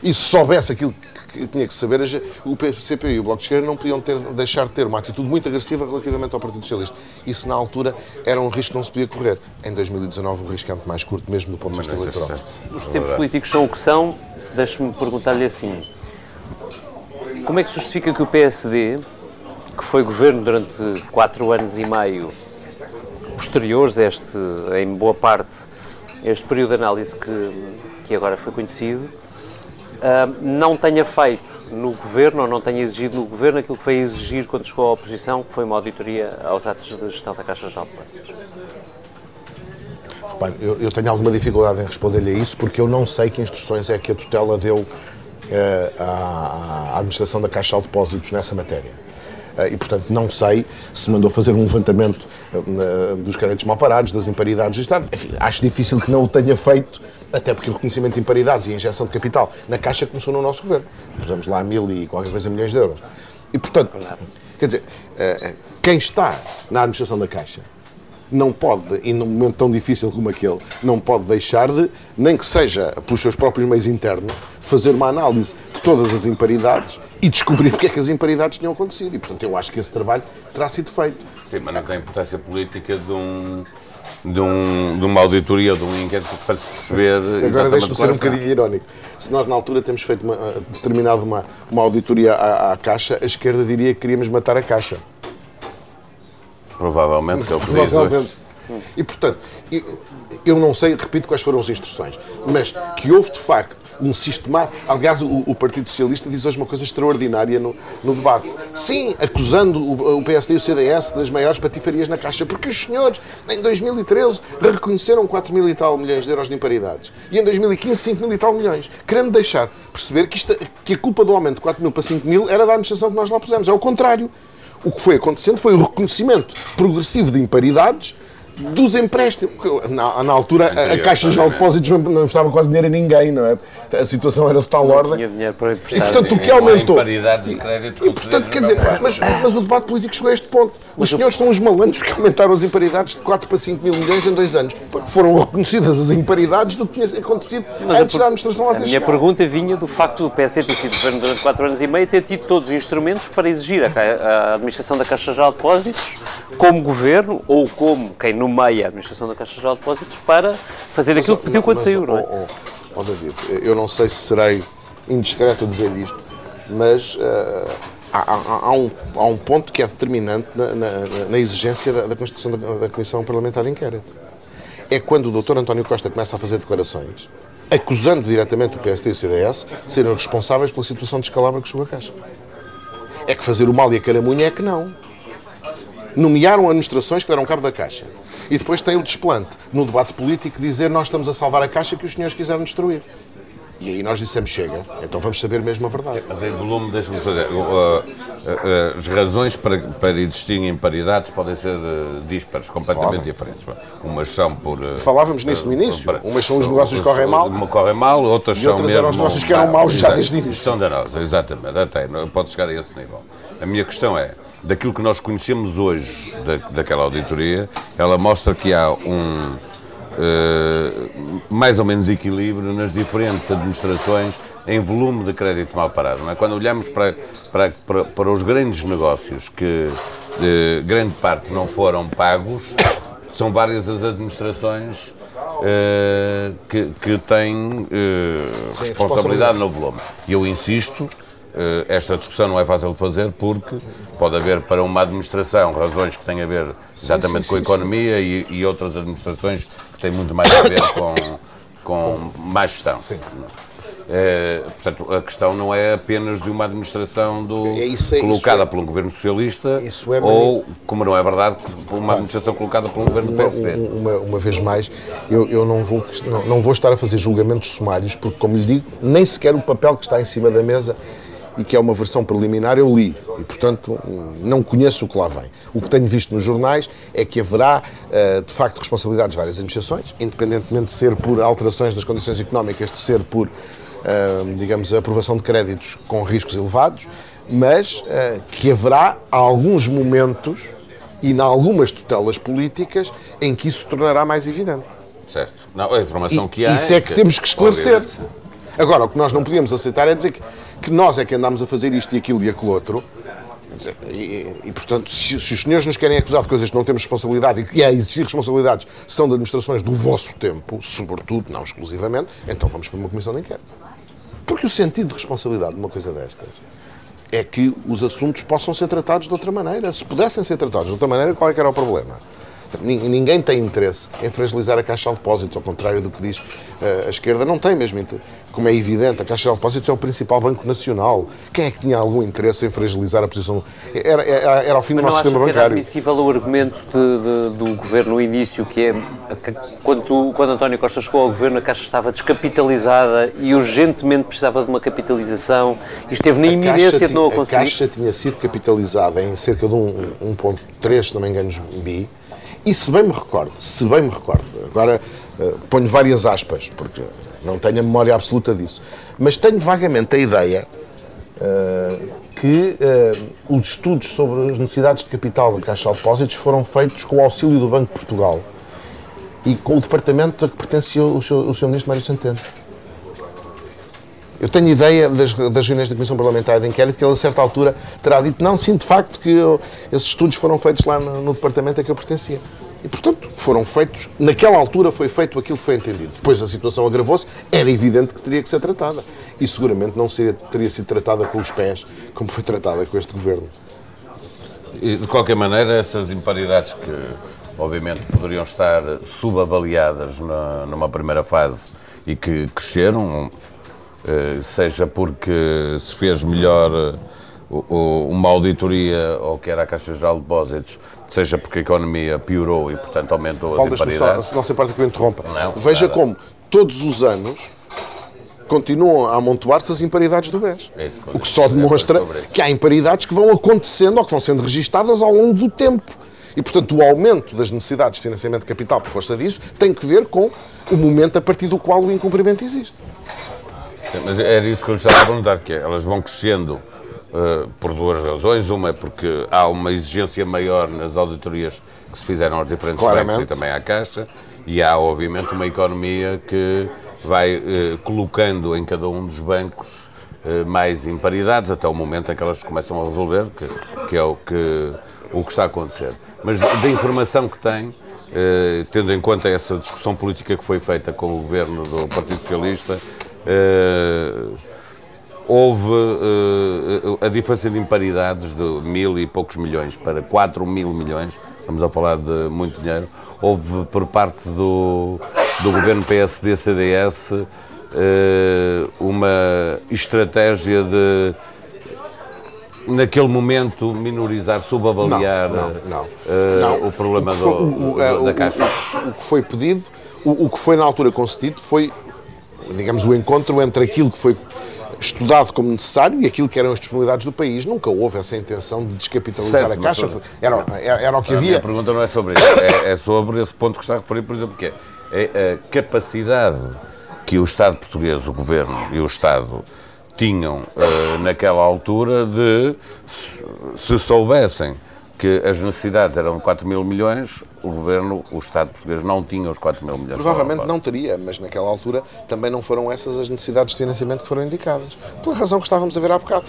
e se soubesse aquilo que tinha que saber, o PCP e o Bloco de Esquerda não podiam ter, deixar de ter uma atitude muito agressiva relativamente ao Partido Socialista. Isso, na altura, era um risco que não se podia correr. Em 2019, o risco é muito mais curto, mesmo do ponto de vista eleitoral. Os tempos políticos são o que são. Deixe-me perguntar-lhe assim: como é que justifica que o PSD, que foi governo durante quatro anos e meio, posteriores a este, em boa parte, este período de análise que, que agora foi conhecido, não tenha feito no governo ou não tenha exigido no governo aquilo que foi exigir quando chegou à oposição, que foi uma auditoria aos atos de gestão da Caixa de Depósitos. Eu, eu, tenho alguma dificuldade em responder-lhe a isso porque eu não sei que instruções é que a tutela deu uh, à, à administração da Caixa de Depósitos nessa matéria. Uh, e, portanto, não sei se mandou fazer um levantamento dos créditos mal parados, das imparidades do Estado. Enfim, acho difícil que não o tenha feito, até porque o reconhecimento de imparidades e a injeção de capital na Caixa começou no nosso governo. Pusemos lá mil e qualquer coisa milhões de euros. E, portanto, quer dizer, eh, eh, quem está na administração da Caixa não pode, e num momento tão difícil como aquele, não pode deixar de, nem que seja pelos seus próprios meios internos, fazer uma análise de todas as imparidades e descobrir porque é que as imparidades tinham acontecido. E, portanto, eu acho que esse trabalho terá sido feito. Sim, mas não tem importância política de um. De, um, de uma auditoria, de um inquérito para perceber. Agora deixe-me ser um bocadinho irónico. Se nós na altura temos feito uma, determinado uma, uma auditoria à, à Caixa, a esquerda diria que queríamos matar a Caixa. Provavelmente, que é o que Provavelmente. E, portanto, eu não sei, repito, quais foram as instruções, mas que houve, de facto, um sistemático. Aliás, o, o, Partido Socialista diz hoje uma coisa extraordinária no, no debate. Sim, acusando o, o, PSD e o CDS das maiores patifarias na Caixa, porque os senhores, em 2013, reconheceram 4 mil e tal milhões de euros de imparidades. E em 2015, 5 mil e tal milhões. Querendo deixar perceber que, isto, que a culpa do aumento de 4 mil para 5 mil era da administração que nós lá pusemos. É o contrário. O que foi acontecendo foi o reconhecimento progressivo de imparidades dos empréstimos. Na, na altura, a, a Caixa de Depósitos não estava quase dinheiro a ninguém, não é? A situação era de tal não ordem. Tinha dinheiro para emprestar. E, portanto, o que aumentou. E, e, portanto, quer dizer, mas, mas o debate político chegou a este ponto. Os senhores estão os malandros que aumentaram as imparidades de 4 para 5 mil milhões em dois anos. Foram reconhecidas as imparidades do que tinha acontecido mas antes da administração lá A minha pergunta vinha do facto do PS ter sido governo durante 4 anos e meio ter tido todos os instrumentos para exigir a, a administração da Caixa Geral de Depósitos como governo ou como quem nomeia a administração da Caixa Geral de Depósitos para fazer aquilo que pediu quando mas, saiu, não é? Oh, oh, oh, David, eu não sei se serei indiscreto a dizer isto, mas uh, há, há, um, há um ponto que é determinante na, na, na exigência da, da Constituição da, da, Comissão Parlamentar de Inquérito. É quando o Dr. António Costa começa a fazer declarações acusando diretamente o PSD e o CDS de serem responsáveis pela situação de descalabro que chegou à Caixa. É que fazer o mal e a caramunha é que não nomearam administrações que deram cabo da Caixa. E depois tem o desplante no debate político dizer nós estamos a salvar a Caixa que os senhores quiseram destruir. E aí nós dissemos, chega, então vamos saber mesmo a verdade. Mas em volume, deixa-me dizer, as razões para, para existirem paridades podem ser uh, dispares, completamente diferentes. Umas são por... Uh, Falávamos nisso no início, por, umas são os negócios que correm mal. Uma correm mal, outras e são outras mesmo... eram os negócios que eram maus já desde o início. São danosas, exatamente, até, pode chegar a esse nível. A minha questão é, daquilo que nós conhecemos hoje da, daquela auditoria, ela mostra que há um uh, mais ou menos equilíbrio nas diferentes administrações em volume de crédito mal parado. É? Quando olhamos para, para, para, para, os grandes negócios que uh, grande parte não foram pagos, são várias as administrações uh, que, que têm Sim, responsabilidade no volume. E eu insisto eh, esta discussão não é fácil de fazer porque pode haver para uma administração razões que têm a ver exatamente sim, sim, com a economia e, e, outras administrações têm muito mais a ver com, com má gestão. Sim. É, portanto, a questão não é apenas de uma administração do, é isso, é, colocada é, por um governo socialista é ou, como não é verdade, uma administração colocada por um governo do PSD. Uma, uma, vez mais, eu, eu não, vou, não, não vou estar a fazer julgamentos sumários, porque, como lhe digo, nem sequer o papel que está em cima da mesa e que é uma versão preliminar, eu li e, portanto, não conheço o que lá vem. O que tenho visto nos jornais é que haverá, eh, de facto, responsabilidades de várias administrações, independentemente de ser por alterações das condições económicas, de ser por digamos, a aprovação de créditos com riscos elevados, mas ah, que haverá alguns momentos e em algumas tutelas políticas em que isso se tornará mais evidente. Certo. Não, a informação e, que há. Isso é, é que, temos que esclarecer. Agora, o que nós não podíamos aceitar é dizer que, que nós é que andamos a fazer isto e aquilo e aquilo outro. E, e, portanto, se, se, os senhores nos querem acusar de coisas que não temos responsabilidade e que há existir responsabilidades são de administrações do vosso tempo, sobretudo, não exclusivamente, então vamos para uma comissão de inquérito. Porque o sentido de responsabilidade de uma coisa destas é que os assuntos possam ser tratados de outra maneira. Se pudessem ser tratados de outra maneira, qual é que era o problema? Ninguém tem interesse em fragilizar a Caixa de Depósitos, ao contrário do que diz eh, a esquerda, não tem mesmo Como é evidente, a Caixa de Depósitos é o principal banco nacional. Quem é que tinha algum interesse em fragilizar a posição? Era, era, era ao fim do nosso sistema bancário. Era admissível o argumento de, de, do governo no início, que é quando, quando António Costa chegou ao governo, a Caixa estava descapitalizada e urgentemente precisava de uma capitalização e esteve na iminência de não a conseguir. A Caixa tinha sido capitalizada em cerca de 1,3, se não me engano, bi e se bem me recordo, se bem me recordo, agora uh, ponho várias aspas, porque não tenho a memória absoluta disso, mas tenho vagamente a ideia uh, que uh, os estudos sobre as necessidades de capital da Caixa de Depósitos foram feitos com o auxílio do Banco de Portugal e com o departamento a que pertencia o Sr. Ministro Mário Centeno. Eu tenho ideia das, das reuniões da Comissão Parlamentar de Inquérito que ele, a certa altura, terá dito: não, sim, de facto, que eu, esses estudos foram feitos lá no, no, departamento a que eu pertencia. E, portanto, foram feitos, naquela altura foi feito aquilo que foi entendido. Depois a situação agravou-se, era evidente que teria que ser tratada. E seguramente não seria, teria sido tratada com os pés, como foi tratada com este governo. E, de qualquer maneira, essas imparidades que, obviamente, poderiam estar subavaliadas na, numa primeira fase e que cresceram, seja porque se fez melhor eh, uma auditoria ou que era a Caixa Geral de Depósitos, seja porque a economia piorou e, portanto, aumentou Paulo, as imparidades. Só, não se importa que eu interrompa. Não, Veja nada. como todos os anos continuam a amontoar-se as imparidades do BES. É o que só demonstra que há imparidades que vão acontecendo ou que vão sendo registadas ao longo do tempo. E, portanto, o aumento das necessidades de financiamento de capital por força disso tem que ver com o momento a partir do qual o incumprimento existe. Mas era isso que eu estava a perguntar, que é, elas vão crescendo uh, por duas razões. Uma é porque há uma exigência maior nas auditorias que se fizeram aos diferentes Claramente. bancos e também à Caixa, e há, obviamente, uma economia que vai uh, colocando em cada um dos bancos uh, mais imparidades até o momento em que elas começam a resolver, que, que é o que, o que está a acontecer. Mas da informação que tem, tendo em conta essa discussão política que foi feita com o governo do Partido Socialista, houve uh, a diferença de imparidades de mil e poucos milhões para 4 mil milhões, estamos a falar de muito dinheiro, houve por parte do, do governo PSD-CDS uh, uma estratégia de naquele momento minorizar, subavaliar não, não, não, uh, o problema o foi, do, o, da Caixa? O, que foi pedido, o, que foi na altura concedido foi digamos, o encontro entre aquilo que foi estudado como necessário e aquilo que eram as disponibilidades do país. Nunca houve essa intenção de descapitalizar certo, a Caixa. Sobre... Era, era, era, o que a havia. A pergunta não é sobre isso, é, é, sobre esse ponto que está a referir, por exemplo, que é, é a capacidade que o Estado português, o Governo e o Estado tinham uh, naquela altura de, se soubessem que as necessidades eram de 4 mil milhões, o governo, o Estado português não tinha os 4 mil milhões. Provavelmente não teria, mas naquela altura também não foram essas as necessidades de financiamento que foram indicadas. Pela razão que estávamos a ver há bocado.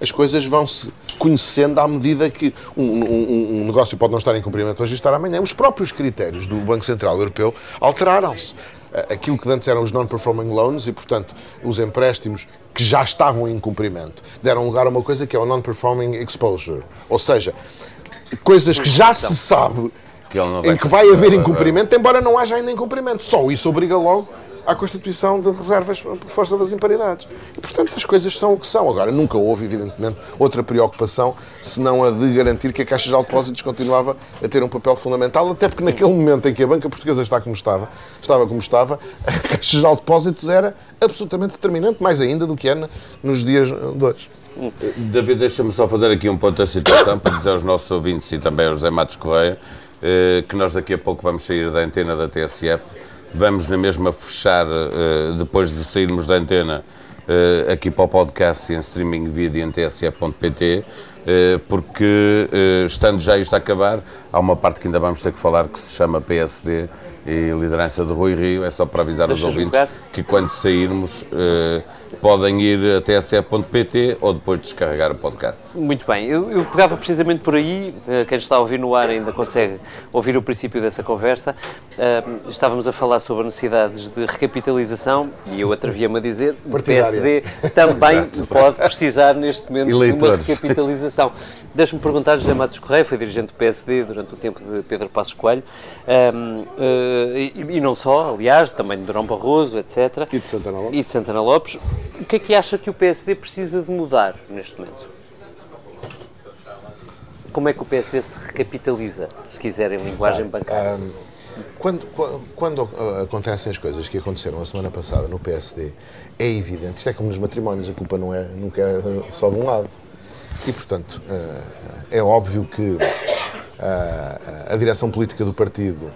As coisas vão-se conhecendo à medida que um, um, um, negócio pode não estar em cumprimento hoje e estar amanhã. Os próprios critérios do Banco Central Europeu alteraram-se. aquilo que antes eram os non-performing loans e, portanto, os empréstimos que já estavam em cumprimento, deram lugar a uma coisa que é o non-performing exposure. Ou seja, coisas que já se sabe que em que vai haver incumprimento, embora não haja ainda incumprimento. Só isso obriga logo à constituição de reservas por força das imparidades. E, portanto, as coisas são o que são. Agora, nunca houve, evidentemente, outra preocupação senão a de garantir que a Caixa de Depósitos continuava a ter um papel fundamental, até porque naquele momento em que a banca portuguesa está como estava, estava como estava, a Caixa de Depósitos era absolutamente determinante, mais ainda do que era nos dias de hoje. David, deixa-me só fazer aqui um ponto da situação para dizer aos nossos ouvintes e também ao José Matos Correia que nós daqui a pouco vamos sair da antena da TSF Vamos na mesma fechar, uh, depois de sairmos da antena, uh, aqui para o podcast em streaming vídeo em tsf.pt, eh, porque, estando já isto a acabar, há uma parte que ainda vamos ter que falar que se chama PSD e liderança de Rui Rio. É só para avisar Deixa os ouvintes jogar. que quando sairmos podem ir a tsf.pt ou depois descarregar o podcast. Muito bem, eu, eu, pegava precisamente por aí, eh, quem está a ouvir no ar ainda consegue ouvir o princípio dessa conversa. Uh, estávamos a falar sobre necessidades de recapitalização e eu atrevia-me a dizer que o PSD também pode precisar neste momento Eleitores. de uma recapitalização. Deixe-me perguntar, José Matos Correia foi dirigente do PSD durante o tempo de Pedro Passos Coelho um, uh, e, e, não só, aliás, também de Durão Barroso, etc. E de Santana Lopes. E de Santana Lopes. O que é que acha que o PSD precisa de mudar neste momento? Como é que o PSD se recapitaliza, se quiser, em linguagem bancária? Um, quando, quando, acontecem as coisas que aconteceram a semana passada no PSD, é evidente, isto é como nos matrimónios, a culpa não é, nunca é só de um lado. E, portanto, é óbvio que a direção política do partido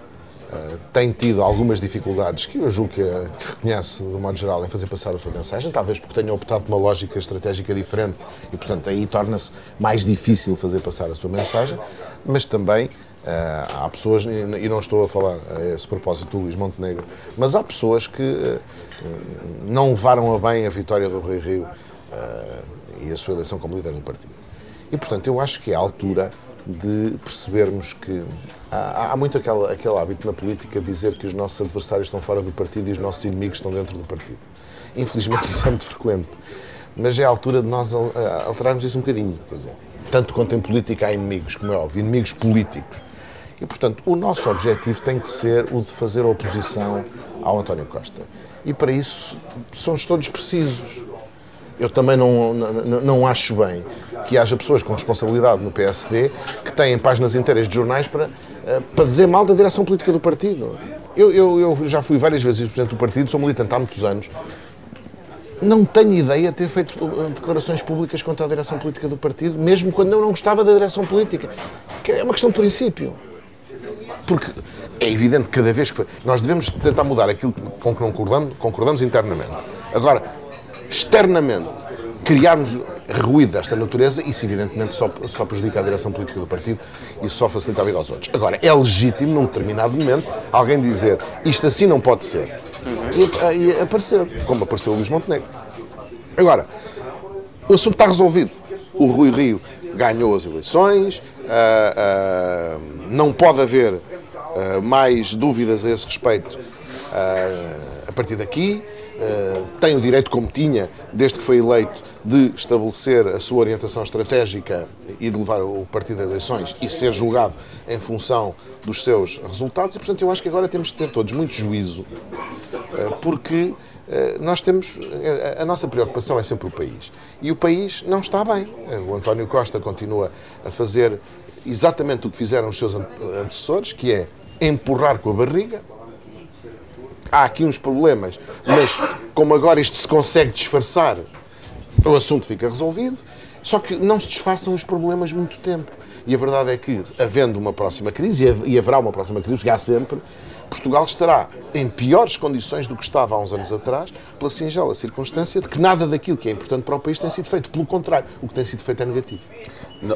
eh, tem tido algumas dificuldades que eu julgo que, que reconhece, de modo geral, em fazer passar a sua mensagem, talvez porque tenha optado por uma lógica estratégica diferente e, portanto, aí torna-se mais difícil fazer passar a sua mensagem, mas também uh, há pessoas, e não estou a falar a esse propósito do Luís Montenegro, mas há pessoas que uh, não levaram a bem a vitória do Rui Rio e a sua eleição como líder do partido. E, portanto, eu acho que é a altura de percebermos que há, há muito aquele, aquele hábito na política de dizer que os nossos adversários estão fora do partido e os nossos inimigos estão dentro do partido. Infelizmente isso é muito frequente. Mas é a altura de nós alterarmos isso um bocadinho. Dizer, tanto quanto em política há inimigos, como é óbvio, inimigos políticos. E, portanto, o nosso objetivo tem que ser o de fazer oposição ao António Costa. E para isso somos todos precisos. Eu também não, não, não acho bem que haja pessoas com responsabilidade no PSD que têm páginas inteiras de jornais para, eh, para dizer mal da direção política do partido. Eu, eu, eu já fui várias vezes presidente do partido, sou militante há muitos anos. Não tenho ideia de ter feito eh, declarações públicas contra a direção política do partido, mesmo quando eu não gostava da direção política. Que é uma questão de princípio. Porque é evidente que cada vez que. Nós devemos tentar mudar aquilo com que não concordamos, concordamos internamente. Agora, externamente, criarmos ruído desta natureza, isso evidentemente só, só prejudica a direção política do partido e só facilita a vida aos outros. Agora, é legítimo, num determinado momento, alguém dizer isto assim não pode ser. E, e aparecer, como apareceu o Luís Montenegro. Agora, o assunto está resolvido. O Rui Rio ganhou as eleições, uh, uh, não pode haver uh, mais dúvidas a esse respeito a partir daqui. Tem o direito, como tinha, desde que foi eleito, de estabelecer a sua orientação estratégica e de levar o partido a eleições e ser julgado em função dos seus resultados. E, portanto, eu acho que agora temos que ter todos muito juízo, eh, porque eh, nós temos. Eh, a nossa preocupação é sempre o país. E o país não está bem. O António Costa continua a fazer exatamente o que fizeram os seus antecessores, que é empurrar com a barriga. Há aqui uns problemas, mas como agora isto se consegue disfarçar o assunto fica resolvido, só que não se disfarçam os problemas muito tempo. E a verdade é que, havendo uma próxima crise, e haverá uma próxima crise, porque há sempre, Portugal estará em piores condições do que estava há uns anos atrás, pela singela circunstância de que nada daquilo que é importante para o país tem sido feito. Pelo contrário, o que tem sido feito é negativo.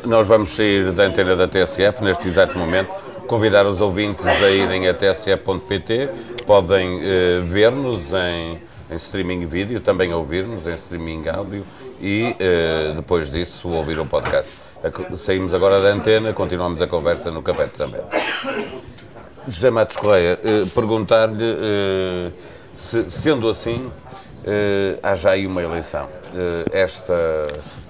Nós vamos sair da antena da TSF neste exato momento. Convidar os ouvintes a irem a tsf.pt. Podem uh, ver-nos em em streaming vídeo, também ouvir-nos em streaming áudio e uh, depois disso ouvir o podcast. Saímos agora da antena, continuamos a conversa no Café de Sambé. José Matos Correia, eh, perguntar-lhe eh, se, sendo assim, eh, há já aí uma eleição. esta,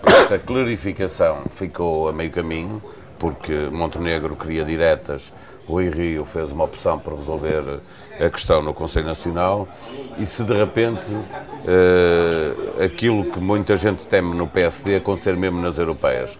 esta clarificação ficou a meio caminho, porque Montenegro queria diretas, Rui Rio fez uma opção para resolver a questão no Conselho Nacional e se de repente aquilo que muita gente teme no PSD acontecer mesmo nas europeias,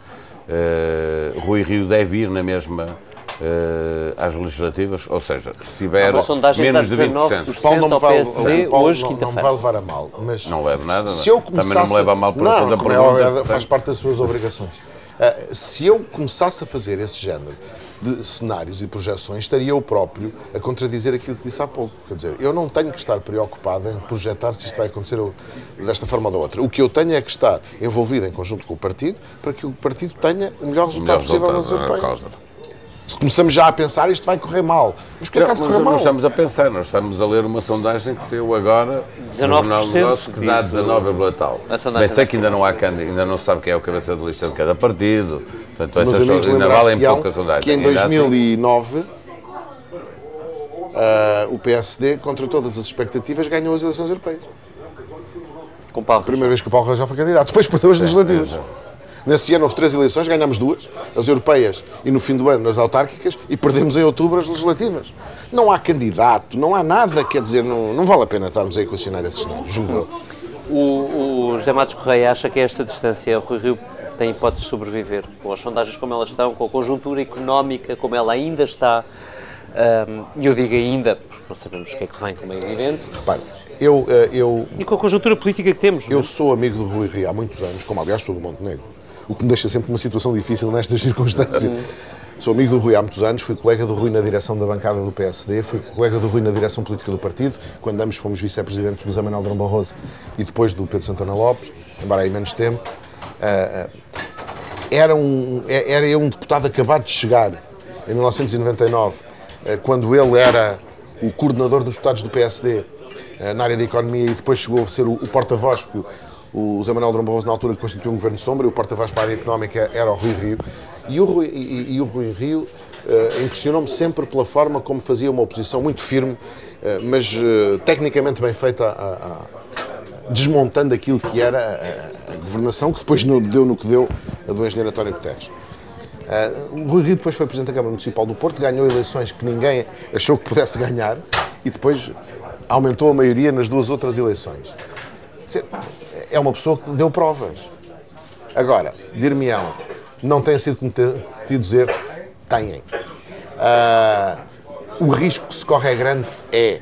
Rui Rio deve ir na mesma uh, às legislativas, ou seja, se tiver menos de 20%. O Paulo não me vai, PSD, Paulo hoje, não, não me vai levar a mal, mas não leva nada. Se eu começasse, também não me leva a mal por não, fazer pergunta. É, faz parte das suas obrigações. Uh, se eu começasse a fazer esse género de cenários e projeções, estaria eu próprio a contradizer aquilo que disse há pouco. Quer dizer, eu não tenho que estar preocupado em projetar se isto vai acontecer desta forma ou da outra. O que eu tenho é que estar envolvido em conjunto com o partido para que o partido tenha o melhor resultado melhor possível nas europeias. Se começamos já a pensar, isto vai correr mal. Mas por que acaso correr mal? Não estamos a pensar, nós estamos a ler uma sondagem que saiu agora 19 Negócio, que dá 19 tal. Bem, sei que ainda não há ainda não se sabe quem é o cabeça de lista de cada partido. Portanto, essas coisas ainda valem pouca sondagem. Que em 2009 assim... uh, o PSD, contra todas as expectativas, ganhou as eleições europeias. Com Paulo Primeira vez que o Paulo Rangel foi candidato. Depois perdeu as legislativas. Nesse ano houve três eleições, ganhámos duas, as europeias e no fim do ano as autárquicas, e perdemos em outubro as legislativas. Não há candidato, não há nada, quer dizer, não, não vale a pena estarmos a equacionar esses cenários, julgo o, o José Matos Correia acha que a esta distância o Rui Rio tem hipótese de sobreviver, com as sondagens como elas estão, com a conjuntura económica como ela ainda está, e eu digo ainda, porque não sabemos o que é que vem, como é evidente. Repare, eu, eh, eu... E com a conjuntura política que temos. Eu é? sou amigo do Rui Rio há muitos anos, como aliás todo o Montenegro o que me deixa sempre uma situação difícil nestas circunstâncias. Sou amigo do Rui há muitos anos, fui colega do Rui na direção da bancada do PSD, fui colega do Rui na direção política do partido, quando ambos fomos vice-presidentes do Zé Manuel Drão Barroso e depois do Pedro Santana Lopes, embora aí menos tempo. Uh, era, um, é, era eu um deputado acabado de chegar, em 1999, uh, quando ele era o coordenador dos deputados do PSD na área da economia e depois chegou a ser o porta-voz, porque o Zé Manuel Drão Barroso, na altura, constituiu um governo sombra e o porta-voz para a área económica era o Rui Rio. E o Rui, e, e o Rui Rio uh, impressionou-me sempre pela forma como fazia uma oposição muito firme, uh, mas uh, tecnicamente bem feita, a, a, desmontando aquilo que era a, a, governação, que depois deu no que deu a do engenheiro António Guterres. Uh, o Rui Rio depois foi Presidente da Câmara Municipal do Porto, ganhou eleições que ninguém achou que pudesse ganhar e depois aumentou a maioria nas duas outras eleições é uma pessoa que deu provas. Agora, dir-me-ão, não têm sido cometidos erros? Têm. Uh, o risco que se corre é grande? É.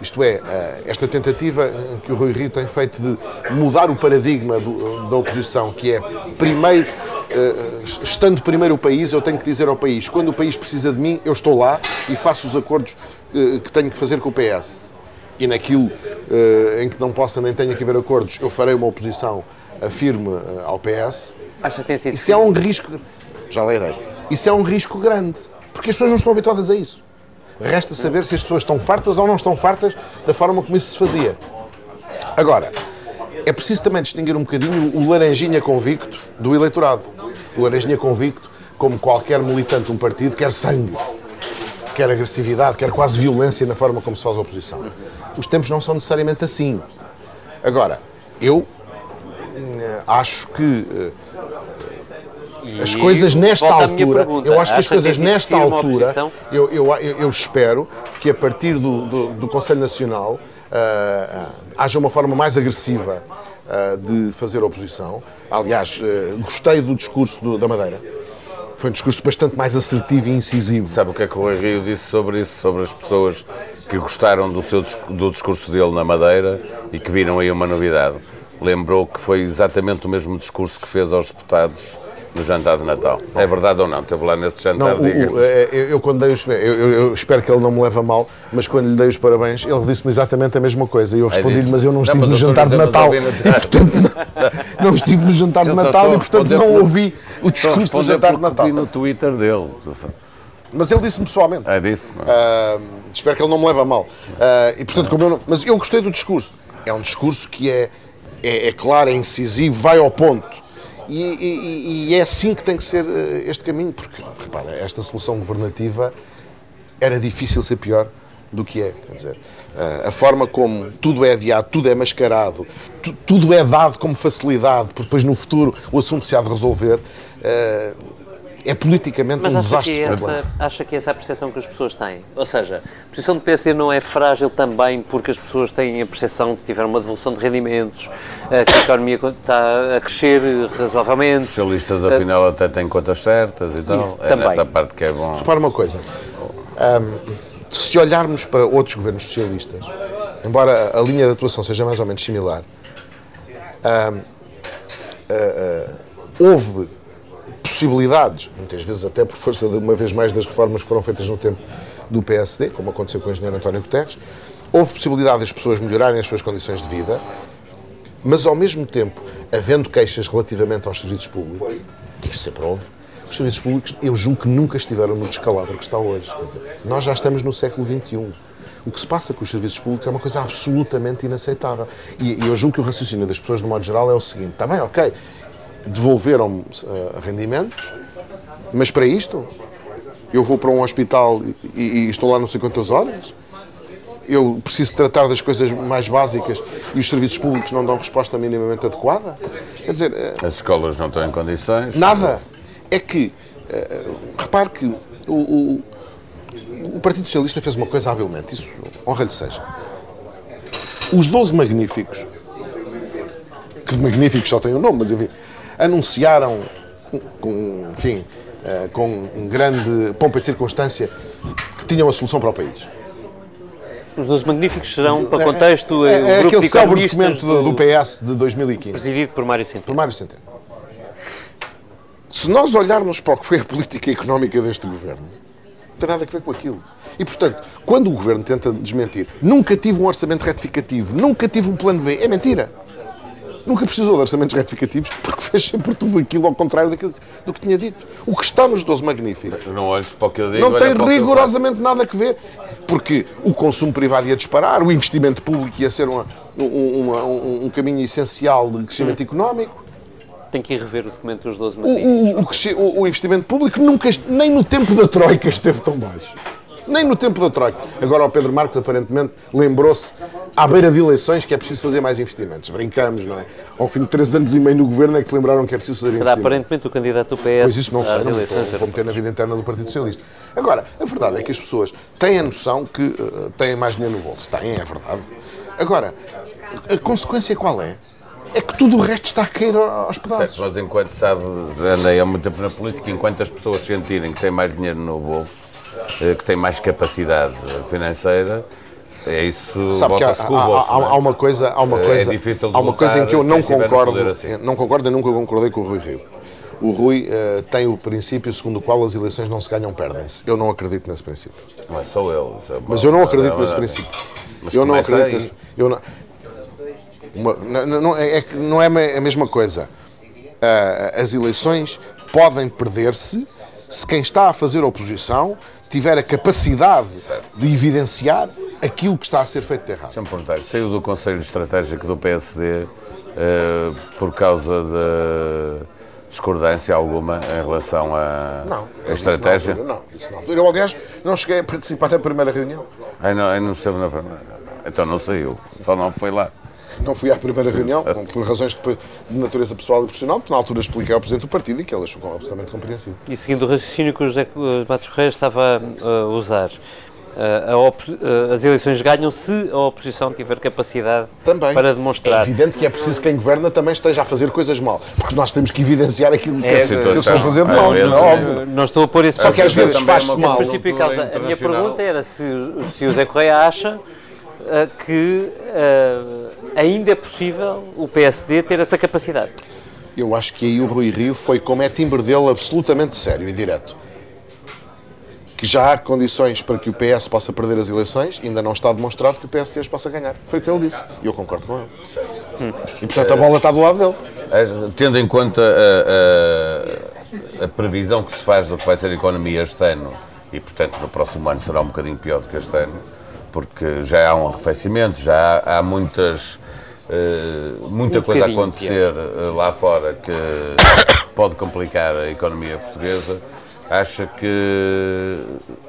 Isto é, uh, esta tentativa que o Rui Rio tem feito de mudar o paradigma do, da oposição, que é primeiro, uh, estando primeiro o país, eu tenho que dizer ao país, quando o país precisa de mim, eu estou lá e faço os acordos que tenho que fazer com o PS e naquilo uh, em que não possa nem tenha que haver acordos, eu farei uma oposição firme uh, ao PS. Acho que tem sido Isso é um risco. Já leirei. Isso é um risco grande. Porque as pessoas não estão habituadas a isso. Resta saber se as pessoas estão fartas ou não estão fartas da forma como isso se fazia. Agora, é preciso também distinguir um bocadinho o laranjinha convicto do eleitorado. O laranjinha convicto, como qualquer militante de um partido, quer sangue, quer agressividade, quer quase violência na forma como se faz a oposição os tempos não são necessariamente assim. Agora, eu eh, acho que uh, as coisas nesta altura, eu acho que as coisas nesta altura, eu, eu, eu, espero que a partir do, do, do Conselho Nacional uh, haja uma forma mais agressiva uh, de fazer oposição. Aliás, gostei do discurso do, da Madeira foi um discurso bastante mais assertivo e incisivo. Sabe o que é que o Rui Rio disse sobre isso? Sobre as pessoas que gostaram do, seu, do discurso dele na Madeira e que viram aí uma novidade. Lembrou que foi exatamente o mesmo discurso que fez aos deputados no jantar de Natal. É verdade ou não? Teve lá nesse jantar, não, o, o, é, eu, eu, quando dei os, eu, eu, espero que ele não me leve a mal, mas quando lhe dei os parabéns, ele disse-me exatamente a mesma coisa. E eu respondi-lhe, mas eu não estive não, no jantar de Natal. E, portanto, não, não, estive no jantar de Natal e, portanto, não ouvi o discurso do jantar de Natal. no Twitter dele. Mas ele disse-me pessoalmente. É, disse uh, Espero que ele não me leve a mal. Uh, e, portanto, como eu não, mas eu gostei do discurso. É um discurso que é, é, é claro, é incisivo, vai ao ponto e, e, e, é assim que tem que ser eh, este caminho, porque, repara, esta solução governativa era difícil ser pior do que é. Quer dizer, a forma como tudo é adiado, tudo é mascarado, tu, tudo é dado como facilidade, porque depois no futuro o assunto se há de resolver, uh, é politicamente Mas um desastre. que, é essa, acha que é essa a percepção que as pessoas têm? Ou seja, a posição do PSD não é frágil também porque as pessoas têm a percepção que tiveram uma devolução de rendimentos, eh, que a economia está a crescer razoavelmente. Os socialistas, afinal, até têm contas certas e tal. Isso É também. nessa parte que é bom. Repara uma coisa. Ahm, se olharmos para outros governos socialistas, embora a linha de atuação seja mais ou menos similar, ahm, ah, ah, houve possibilidades, muitas vezes até por força de uma vez mais das reformas que foram feitas no tempo do PSD, como aconteceu com o engenheiro António Guterres, houve possibilidade das pessoas melhorarem as suas condições de vida, mas ao mesmo tempo, havendo queixas relativamente aos serviços públicos, que isto sempre houve, os serviços públicos, eu julgo que nunca estiveram no descalabro que está hoje. Nós já estamos no século XXI. O que se passa com os serviços públicos é uma coisa absolutamente inaceitável. E eu julgo que o raciocínio das pessoas, de modo geral, é o seguinte: está bem, ok, devolveram-me eh, rendimentos, mas para isto, eu vou para um hospital e, e estou lá não sei quantas horas, eu preciso tratar das coisas mais básicas e os serviços públicos não dão resposta minimamente adequada. Quer dizer, eh, As escolas não estão em condições. Nada. É que, eh, repare que o, o- o Partido Socialista fez uma coisa habilmente, isso honra-lhe seja. Os 12 magníficos, que de magníficos só têm o nome, mas enfim, anunciaram com, enfim, eh, com grande pompa e circunstância que tinham a solução para o país. Os 12 magníficos serão, para contexto, é, o é grupo aquele de célebre economistas documento do, do PS de 2015. presidido por Mário Centeno. por Mário Centeno. Se nós olharmos para o que foi a política económica deste governo, não tem nada a ver com aquilo. E, portanto, quando o governo tenta desmentir, nunca tive um orçamento retificativo, nunca tive um plano B, é mentira. Nunca precisou de orçamentos retificativos porque fez sempre tudo aquilo ao contrário daquilo do que tinha dito. O que está nos 12 magníficos Não olhes para o que eu digo. não tem rigorosamente nada a ver. Porque o consumo privado ia disparar, o investimento público ia ser uma- um, uma- um- um caminho essencial de crescimento económico. Tem que ir rever o documento dos 12 O, magníficos. o- o o- o investimento público nunca, nem no tempo da Troika esteve tão baixo. Nem no tempo da Troika. Agora o Pedro Marques aparentemente lembrou-se à beira de eleições que é preciso fazer mais investimentos. Brincamos, não é? Ao fim de três anos e meio no governo é que lembraram que é preciso fazer Será investimentos. aparentemente o candidato do PS Pois isso não sei, às não eleições vou, vou meter na vida interna do Partido Socialista. Agora, a verdade é que as pessoas têm a noção que eh, têm mais dinheiro no bolso. Têm, é verdade. Agora, a consequência qual é? É que tudo o resto está a cair aos Certo, pedaços. mas enquanto sabe, andei há muito tempo na política, enquanto as pessoas sentirem que têm mais dinheiro no bolso, que têm mais capacidade financeira, é isso, Sabe que há, há- bolso. há- é? há uma coisa, há uma É coisa, de há uma coisa em que eu não concordo, assim. não concordo e nunca concordei com o Rui Rio. O Rui eh, tem o princípio segundo o qual as eleições não se ganham, perdem-se. Eu não acredito nesse princípio. É só eu. é uma- Mas eu não acredito é nesse princípio. Mas eu não acredito aí. nesse. Eu não, uma- não, não- é, é que não é a mesma coisa. Ah, as eleições podem perder-se se quem está a fazer oposição tiver a capacidade de evidenciar aquilo que está a ser feito de errado. Deixa-me perguntar, saiu do Conselho Estratégico do PSD eh, por causa de discordância alguma em relação à Não, estratégia? altura, não, disse na altura. Eu, aliás, não cheguei a participar na primeira reunião. Ai, não, ai, não esteve na primeira. Então não saiu, só não foi lá. Não fui à primeira reunião, com- por razões de, de natureza pessoal e profissional, porque na altura expliquei ao Presidente do partido e que ele achou absolutamente compreensível. E seguindo o raciocínio que o José eh, Matos Correia estava uh, a usar, eh, a eh, as eleições ganham se a oposição tiver capacidade Também. para É demonstrar. evidente que é preciso que quem governa também esteja a fazer coisas mal, porque nós temos que evidenciar aquilo que, É, é, que eles estão a fazer de é, mal, é, não é é, óbvio. Eh, Não estou a pôr esse Só que às vezes é faz-se mal. causa. A minha pergunta era se, se o Zé Correia acha eh, que eh, ainda é possível o PSD ter essa capacidade. Eu acho que aí o Rui Rio foi, como é timbre dele, absolutamente sério e direto. Que já há condições para que o PS possa perder as eleições, ainda não está demonstrado que o PSD as possa ganhar. Foi o que ele disse. E eu concordo com ele. E portanto a bola está do lado dele. Eh, Tendo em conta a, a- a previsão que se faz do que vai ser a economia este ano, e portanto no próximo ano será um bocadinho pior do que este ano, porque já há um arrefecimento, já há, há muitas, eh, muita Um coisa a acontecer eh, lá fora que pode complicar a economia portuguesa. acha que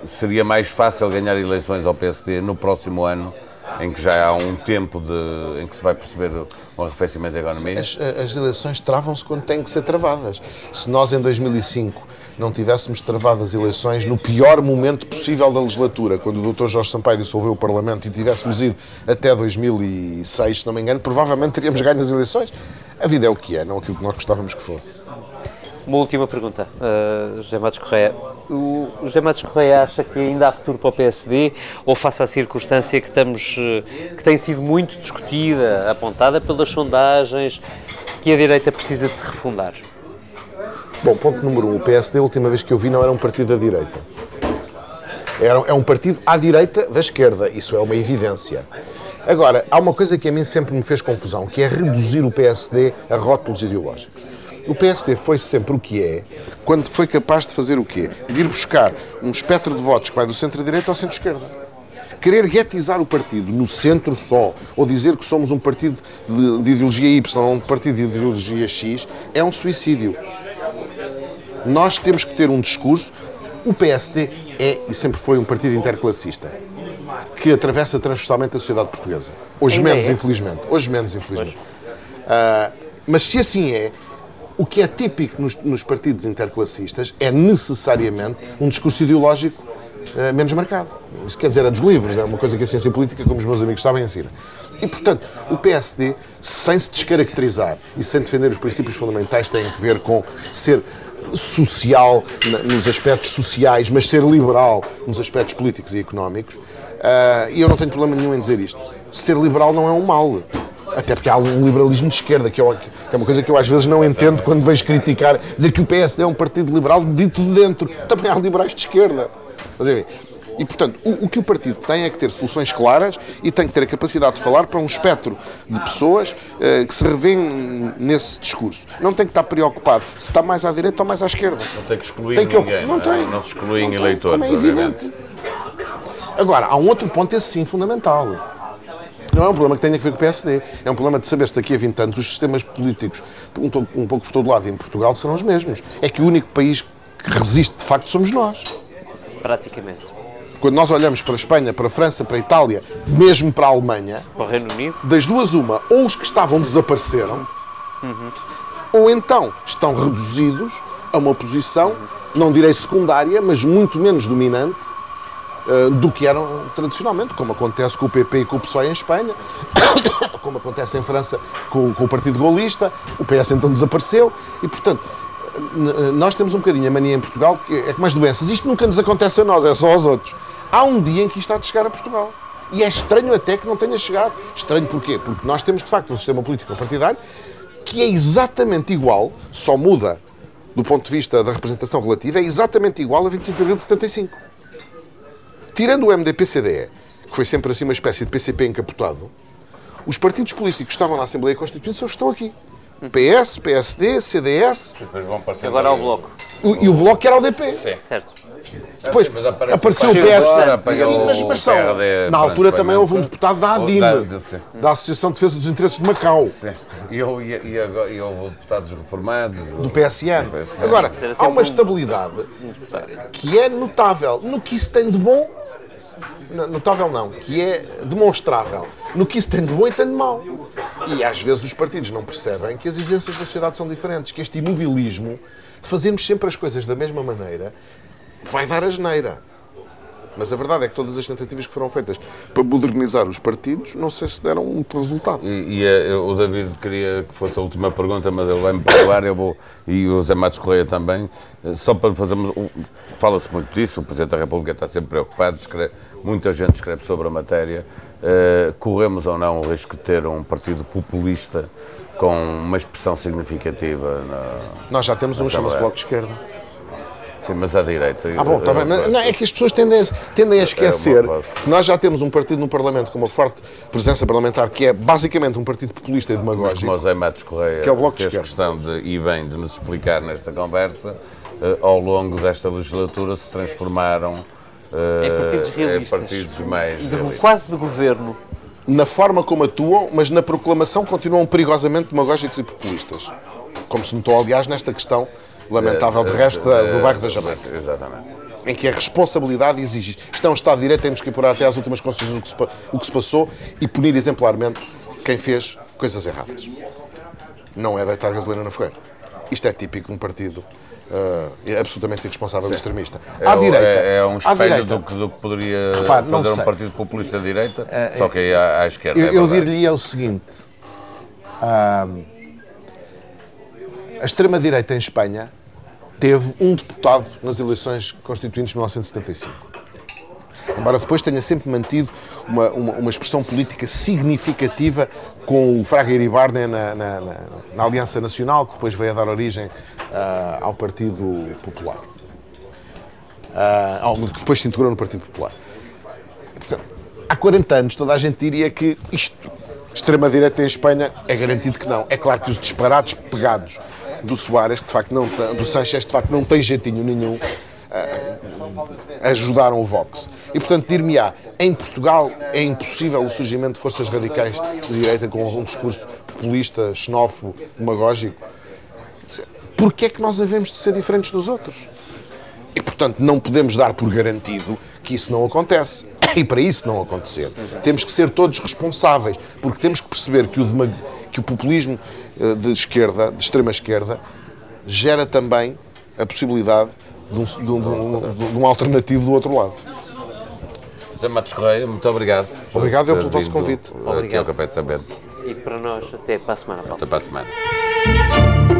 seria mais fácil ganhar eleições ao PSD no próximo ano, em que já há um tempo de, em que se vai perceber o arrefecimento da economia? As, as eleições travam-se quando têm que ser travadas. Se nós, em 2005, não tivéssemos travado as eleições no pior momento possível da legislatura, quando o Dr. Jorge Sampaio dissolveu o Parlamento e tivéssemos ido até 2006, se não me engano, provavelmente teríamos ganho as eleições. A vida é o que é, não aquilo que nós gostávamos que fosse. Uma última pergunta, uh, José Matos Correia. O José Matos Correia acha que ainda há futuro para o PSD ou face à circunstância que, estamos, eh, que tem sido muito discutida, apontada pelas sondagens, que a direita precisa de se refundar? Bom, ponto número um, o PSD, a última vez que eu vi, não era um partido da direita. Era, é um partido à direita da esquerda, isso é uma evidência. Agora, há uma coisa que a mim sempre me fez confusão, que é reduzir o PSD a rótulos ideológicos. O PSD foi sempre o que é quando foi capaz de fazer o quê? De ir buscar um espectro de votos que vai do centro-direita ao centro-esquerda. Querer guetizar o partido no centro só, ou dizer que somos um partido de, de ideologia Y ou um partido de ideologia X, é um suicídio. Nós temos que ter um discurso. O PSD é e sempre foi um partido interclassista que atravessa transversalmente a sociedade portuguesa. Hoje Ainda menos, é? infelizmente. Hoje menos, infelizmente. Ah, mas se assim é, o que é típico nos, nos partidos interclassistas é necessariamente um discurso ideológico ah, menos marcado. Isso quer dizer, é dos livros, é uma coisa que a ciência política, como os meus amigos sabem, ensina. E, portanto, o PSD, sem se descaracterizar e sem defender os princípios fundamentais, tem que ver com ser social nos aspectos sociais, mas ser liberal nos aspectos políticos e económicos. Ah, e eu não tenho problema nenhum em dizer isto. Ser liberal não é um mal. Até porque há um liberalismo de esquerda, que, que é uma coisa que eu às vezes não entendo quando vejo criticar, dizer que o PSD é um partido liberal dito de dentro. Também há liberais de esquerda. Mas, enfim, e, portanto, o, o que o partido tem é que ter soluções claras e tem que ter a capacidade de falar para um espectro de pessoas eh, que se revêem nesse discurso. Não tem que estar preocupado se está mais à direita ou mais à esquerda. Não tem que excluir Tem que- ninguém, não é? tem. Não se excluem Não tem, eleitores, como é obviamente. evidente. Agora, há um outro ponto, esse sim, fundamental. Não é um problema que tenha a ver com o PSD. É um problema de saber se daqui a 20 anos os sistemas políticos, um, um pouco por todo lado, em Portugal, serão os mesmos. É que o único país que resiste, de facto, somos nós. Praticamente. Quando nós olhamos para a Espanha, para a França, para a Itália, mesmo para a Alemanha, Para o Reino Unido? das duas uma, ou os que estavam desapareceram, ou então estão reduzidos a uma posição, não direi secundária, mas muito menos dominante eh, do que eram tradicionalmente, como acontece com o PP e com o PSOE em Espanha, como acontece em França com, com o Partido Golista, o PS então desapareceu, e portanto, nós temos um bocadinho a mania em Portugal que é como as doenças, isto nunca nos acontece a nós, é só aos outros. Há um dia em que isto há de chegar a Portugal. E é estranho até que não tenha chegado. Estranho porquê? Porque nós temos de facto um sistema político partidário que é exatamente igual, só muda do ponto de vista da representação relativa, é exatamente igual a 25 de abril de 75. Tirando o MDP-CDE, que foi sempre assim uma espécie de PCP encapotado, os partidos políticos que estavam na Assembleia Constituinte são os que estão aqui. PS, PSD, CDS Agora ao ali. Bloco. o- e o Bloco era o DP. Certo. Depois Mas aparece apareceu o PS. Sim, mas, mas são- na altura também houve um deputado da ADIM, da- Associação de Defesa dos Interesses de Macau. Sim. E, e, e, e houve deputados reformados. do PSN. Agora, há uma um- estabilidade que é notável. No que isso tem de bom, notável não, que é demonstrável. No que isso tem de bom e tem de mau. E às vezes os partidos não percebem que as exigências da sociedade são diferentes, que este imobilismo de fazermos sempre as coisas da mesma maneira vai dar a geneira. Mas a verdade é que todas as tentativas que foram feitas para modernizar os partidos, não sei se deram muito resultado. E, e, eh, o David queria que fosse a última pergunta, mas ele vai-me perdoar, eu vou, e o Zé Matos Correia também, eh, só para fazermos, fala-se muito disso, o Presidente da República está sempre preocupado, escreve- muita gente escreve sobre a matéria, Eh, corremos ou não o risco de ter um partido populista com uma expressão significativa na... Nós já temos um, chama-se Bloco de Esquerda. Sim, mas à direita. Ah, bom, está bem. Mas, não, é que as pessoas tendem, a- tendem a esquecer posso. que nós já temos um partido no Parlamento com uma forte presença parlamentar que é basicamente um partido populista e demagógico. Como o Zé Matos Correia Que é o Bloco de fez Esquerda. questão de, e bem de nos explicar nesta conversa, eh, ao longo desta legislatura se transformaram eh, Em partidos em realistas. partidos mais De- realistas. quase de governo. Na forma como atuam, mas na proclamação continuam perigosamente demagógicos e populistas. Como se notou, aliás, nesta questão lamentável de resto da- do bairro da Jamaica, Exatamente. em que a responsabilidade exige. Isto é um Estado de Direito, temos que apurar até às últimas consequências o que se, pa- o que se passou e punir exemplarmente quem fez coisas erradas. Não é deitar gasolina na fogueira. Isto é típico de um partido é absolutamente irresponsável e extremista. É, À o- direita. é, é um espelho do que, do que poderia Repare, fazer um partido populista de direita, só que aí à, à esquerda. Eu, é eu é o seguinte: a extrema-direita em Espanha teve um deputado nas eleições constituintes de 1975. Embora depois tenha sempre mantido uma, uma, uma expressão política significativa com o Fraga Iribarne na, na, na- na Aliança Nacional, que depois veio a dar origem ah, ao Partido Popular. Ao- que depois se integrou no Partido Popular. Portanto, há 40 anos toda a gente diria que isto, extrema-direita em Espanha, é garantido que não. É claro que os disparados pegados do Soares, que de facto não tem- do Sanchez, de facto não tem jeitinho nenhum, ah, ajudaram o Vox. E portanto, dir-me-á, em Portugal é impossível o surgimento de forças radicais de direita com um discurso populista, xenófobo, demagógico. Porquê é que nós havemos de ser diferentes dos outros? E, portanto, não podemos dar por garantido que isso não acontece. E para isso não acontecer, temos que ser todos responsáveis, porque temos que perceber que o, que o populismo eh, de esquerda, de extrema esquerda, gera também a possibilidade de um, de um- de um- de um alternativo do outro lado. José Matos Correia, muito obrigado. Obrigado eu pelo vosso convite. Aqui ao Obrigado. Café de São Bento. E para nós, até para a semana, Paulo. Até para a semana.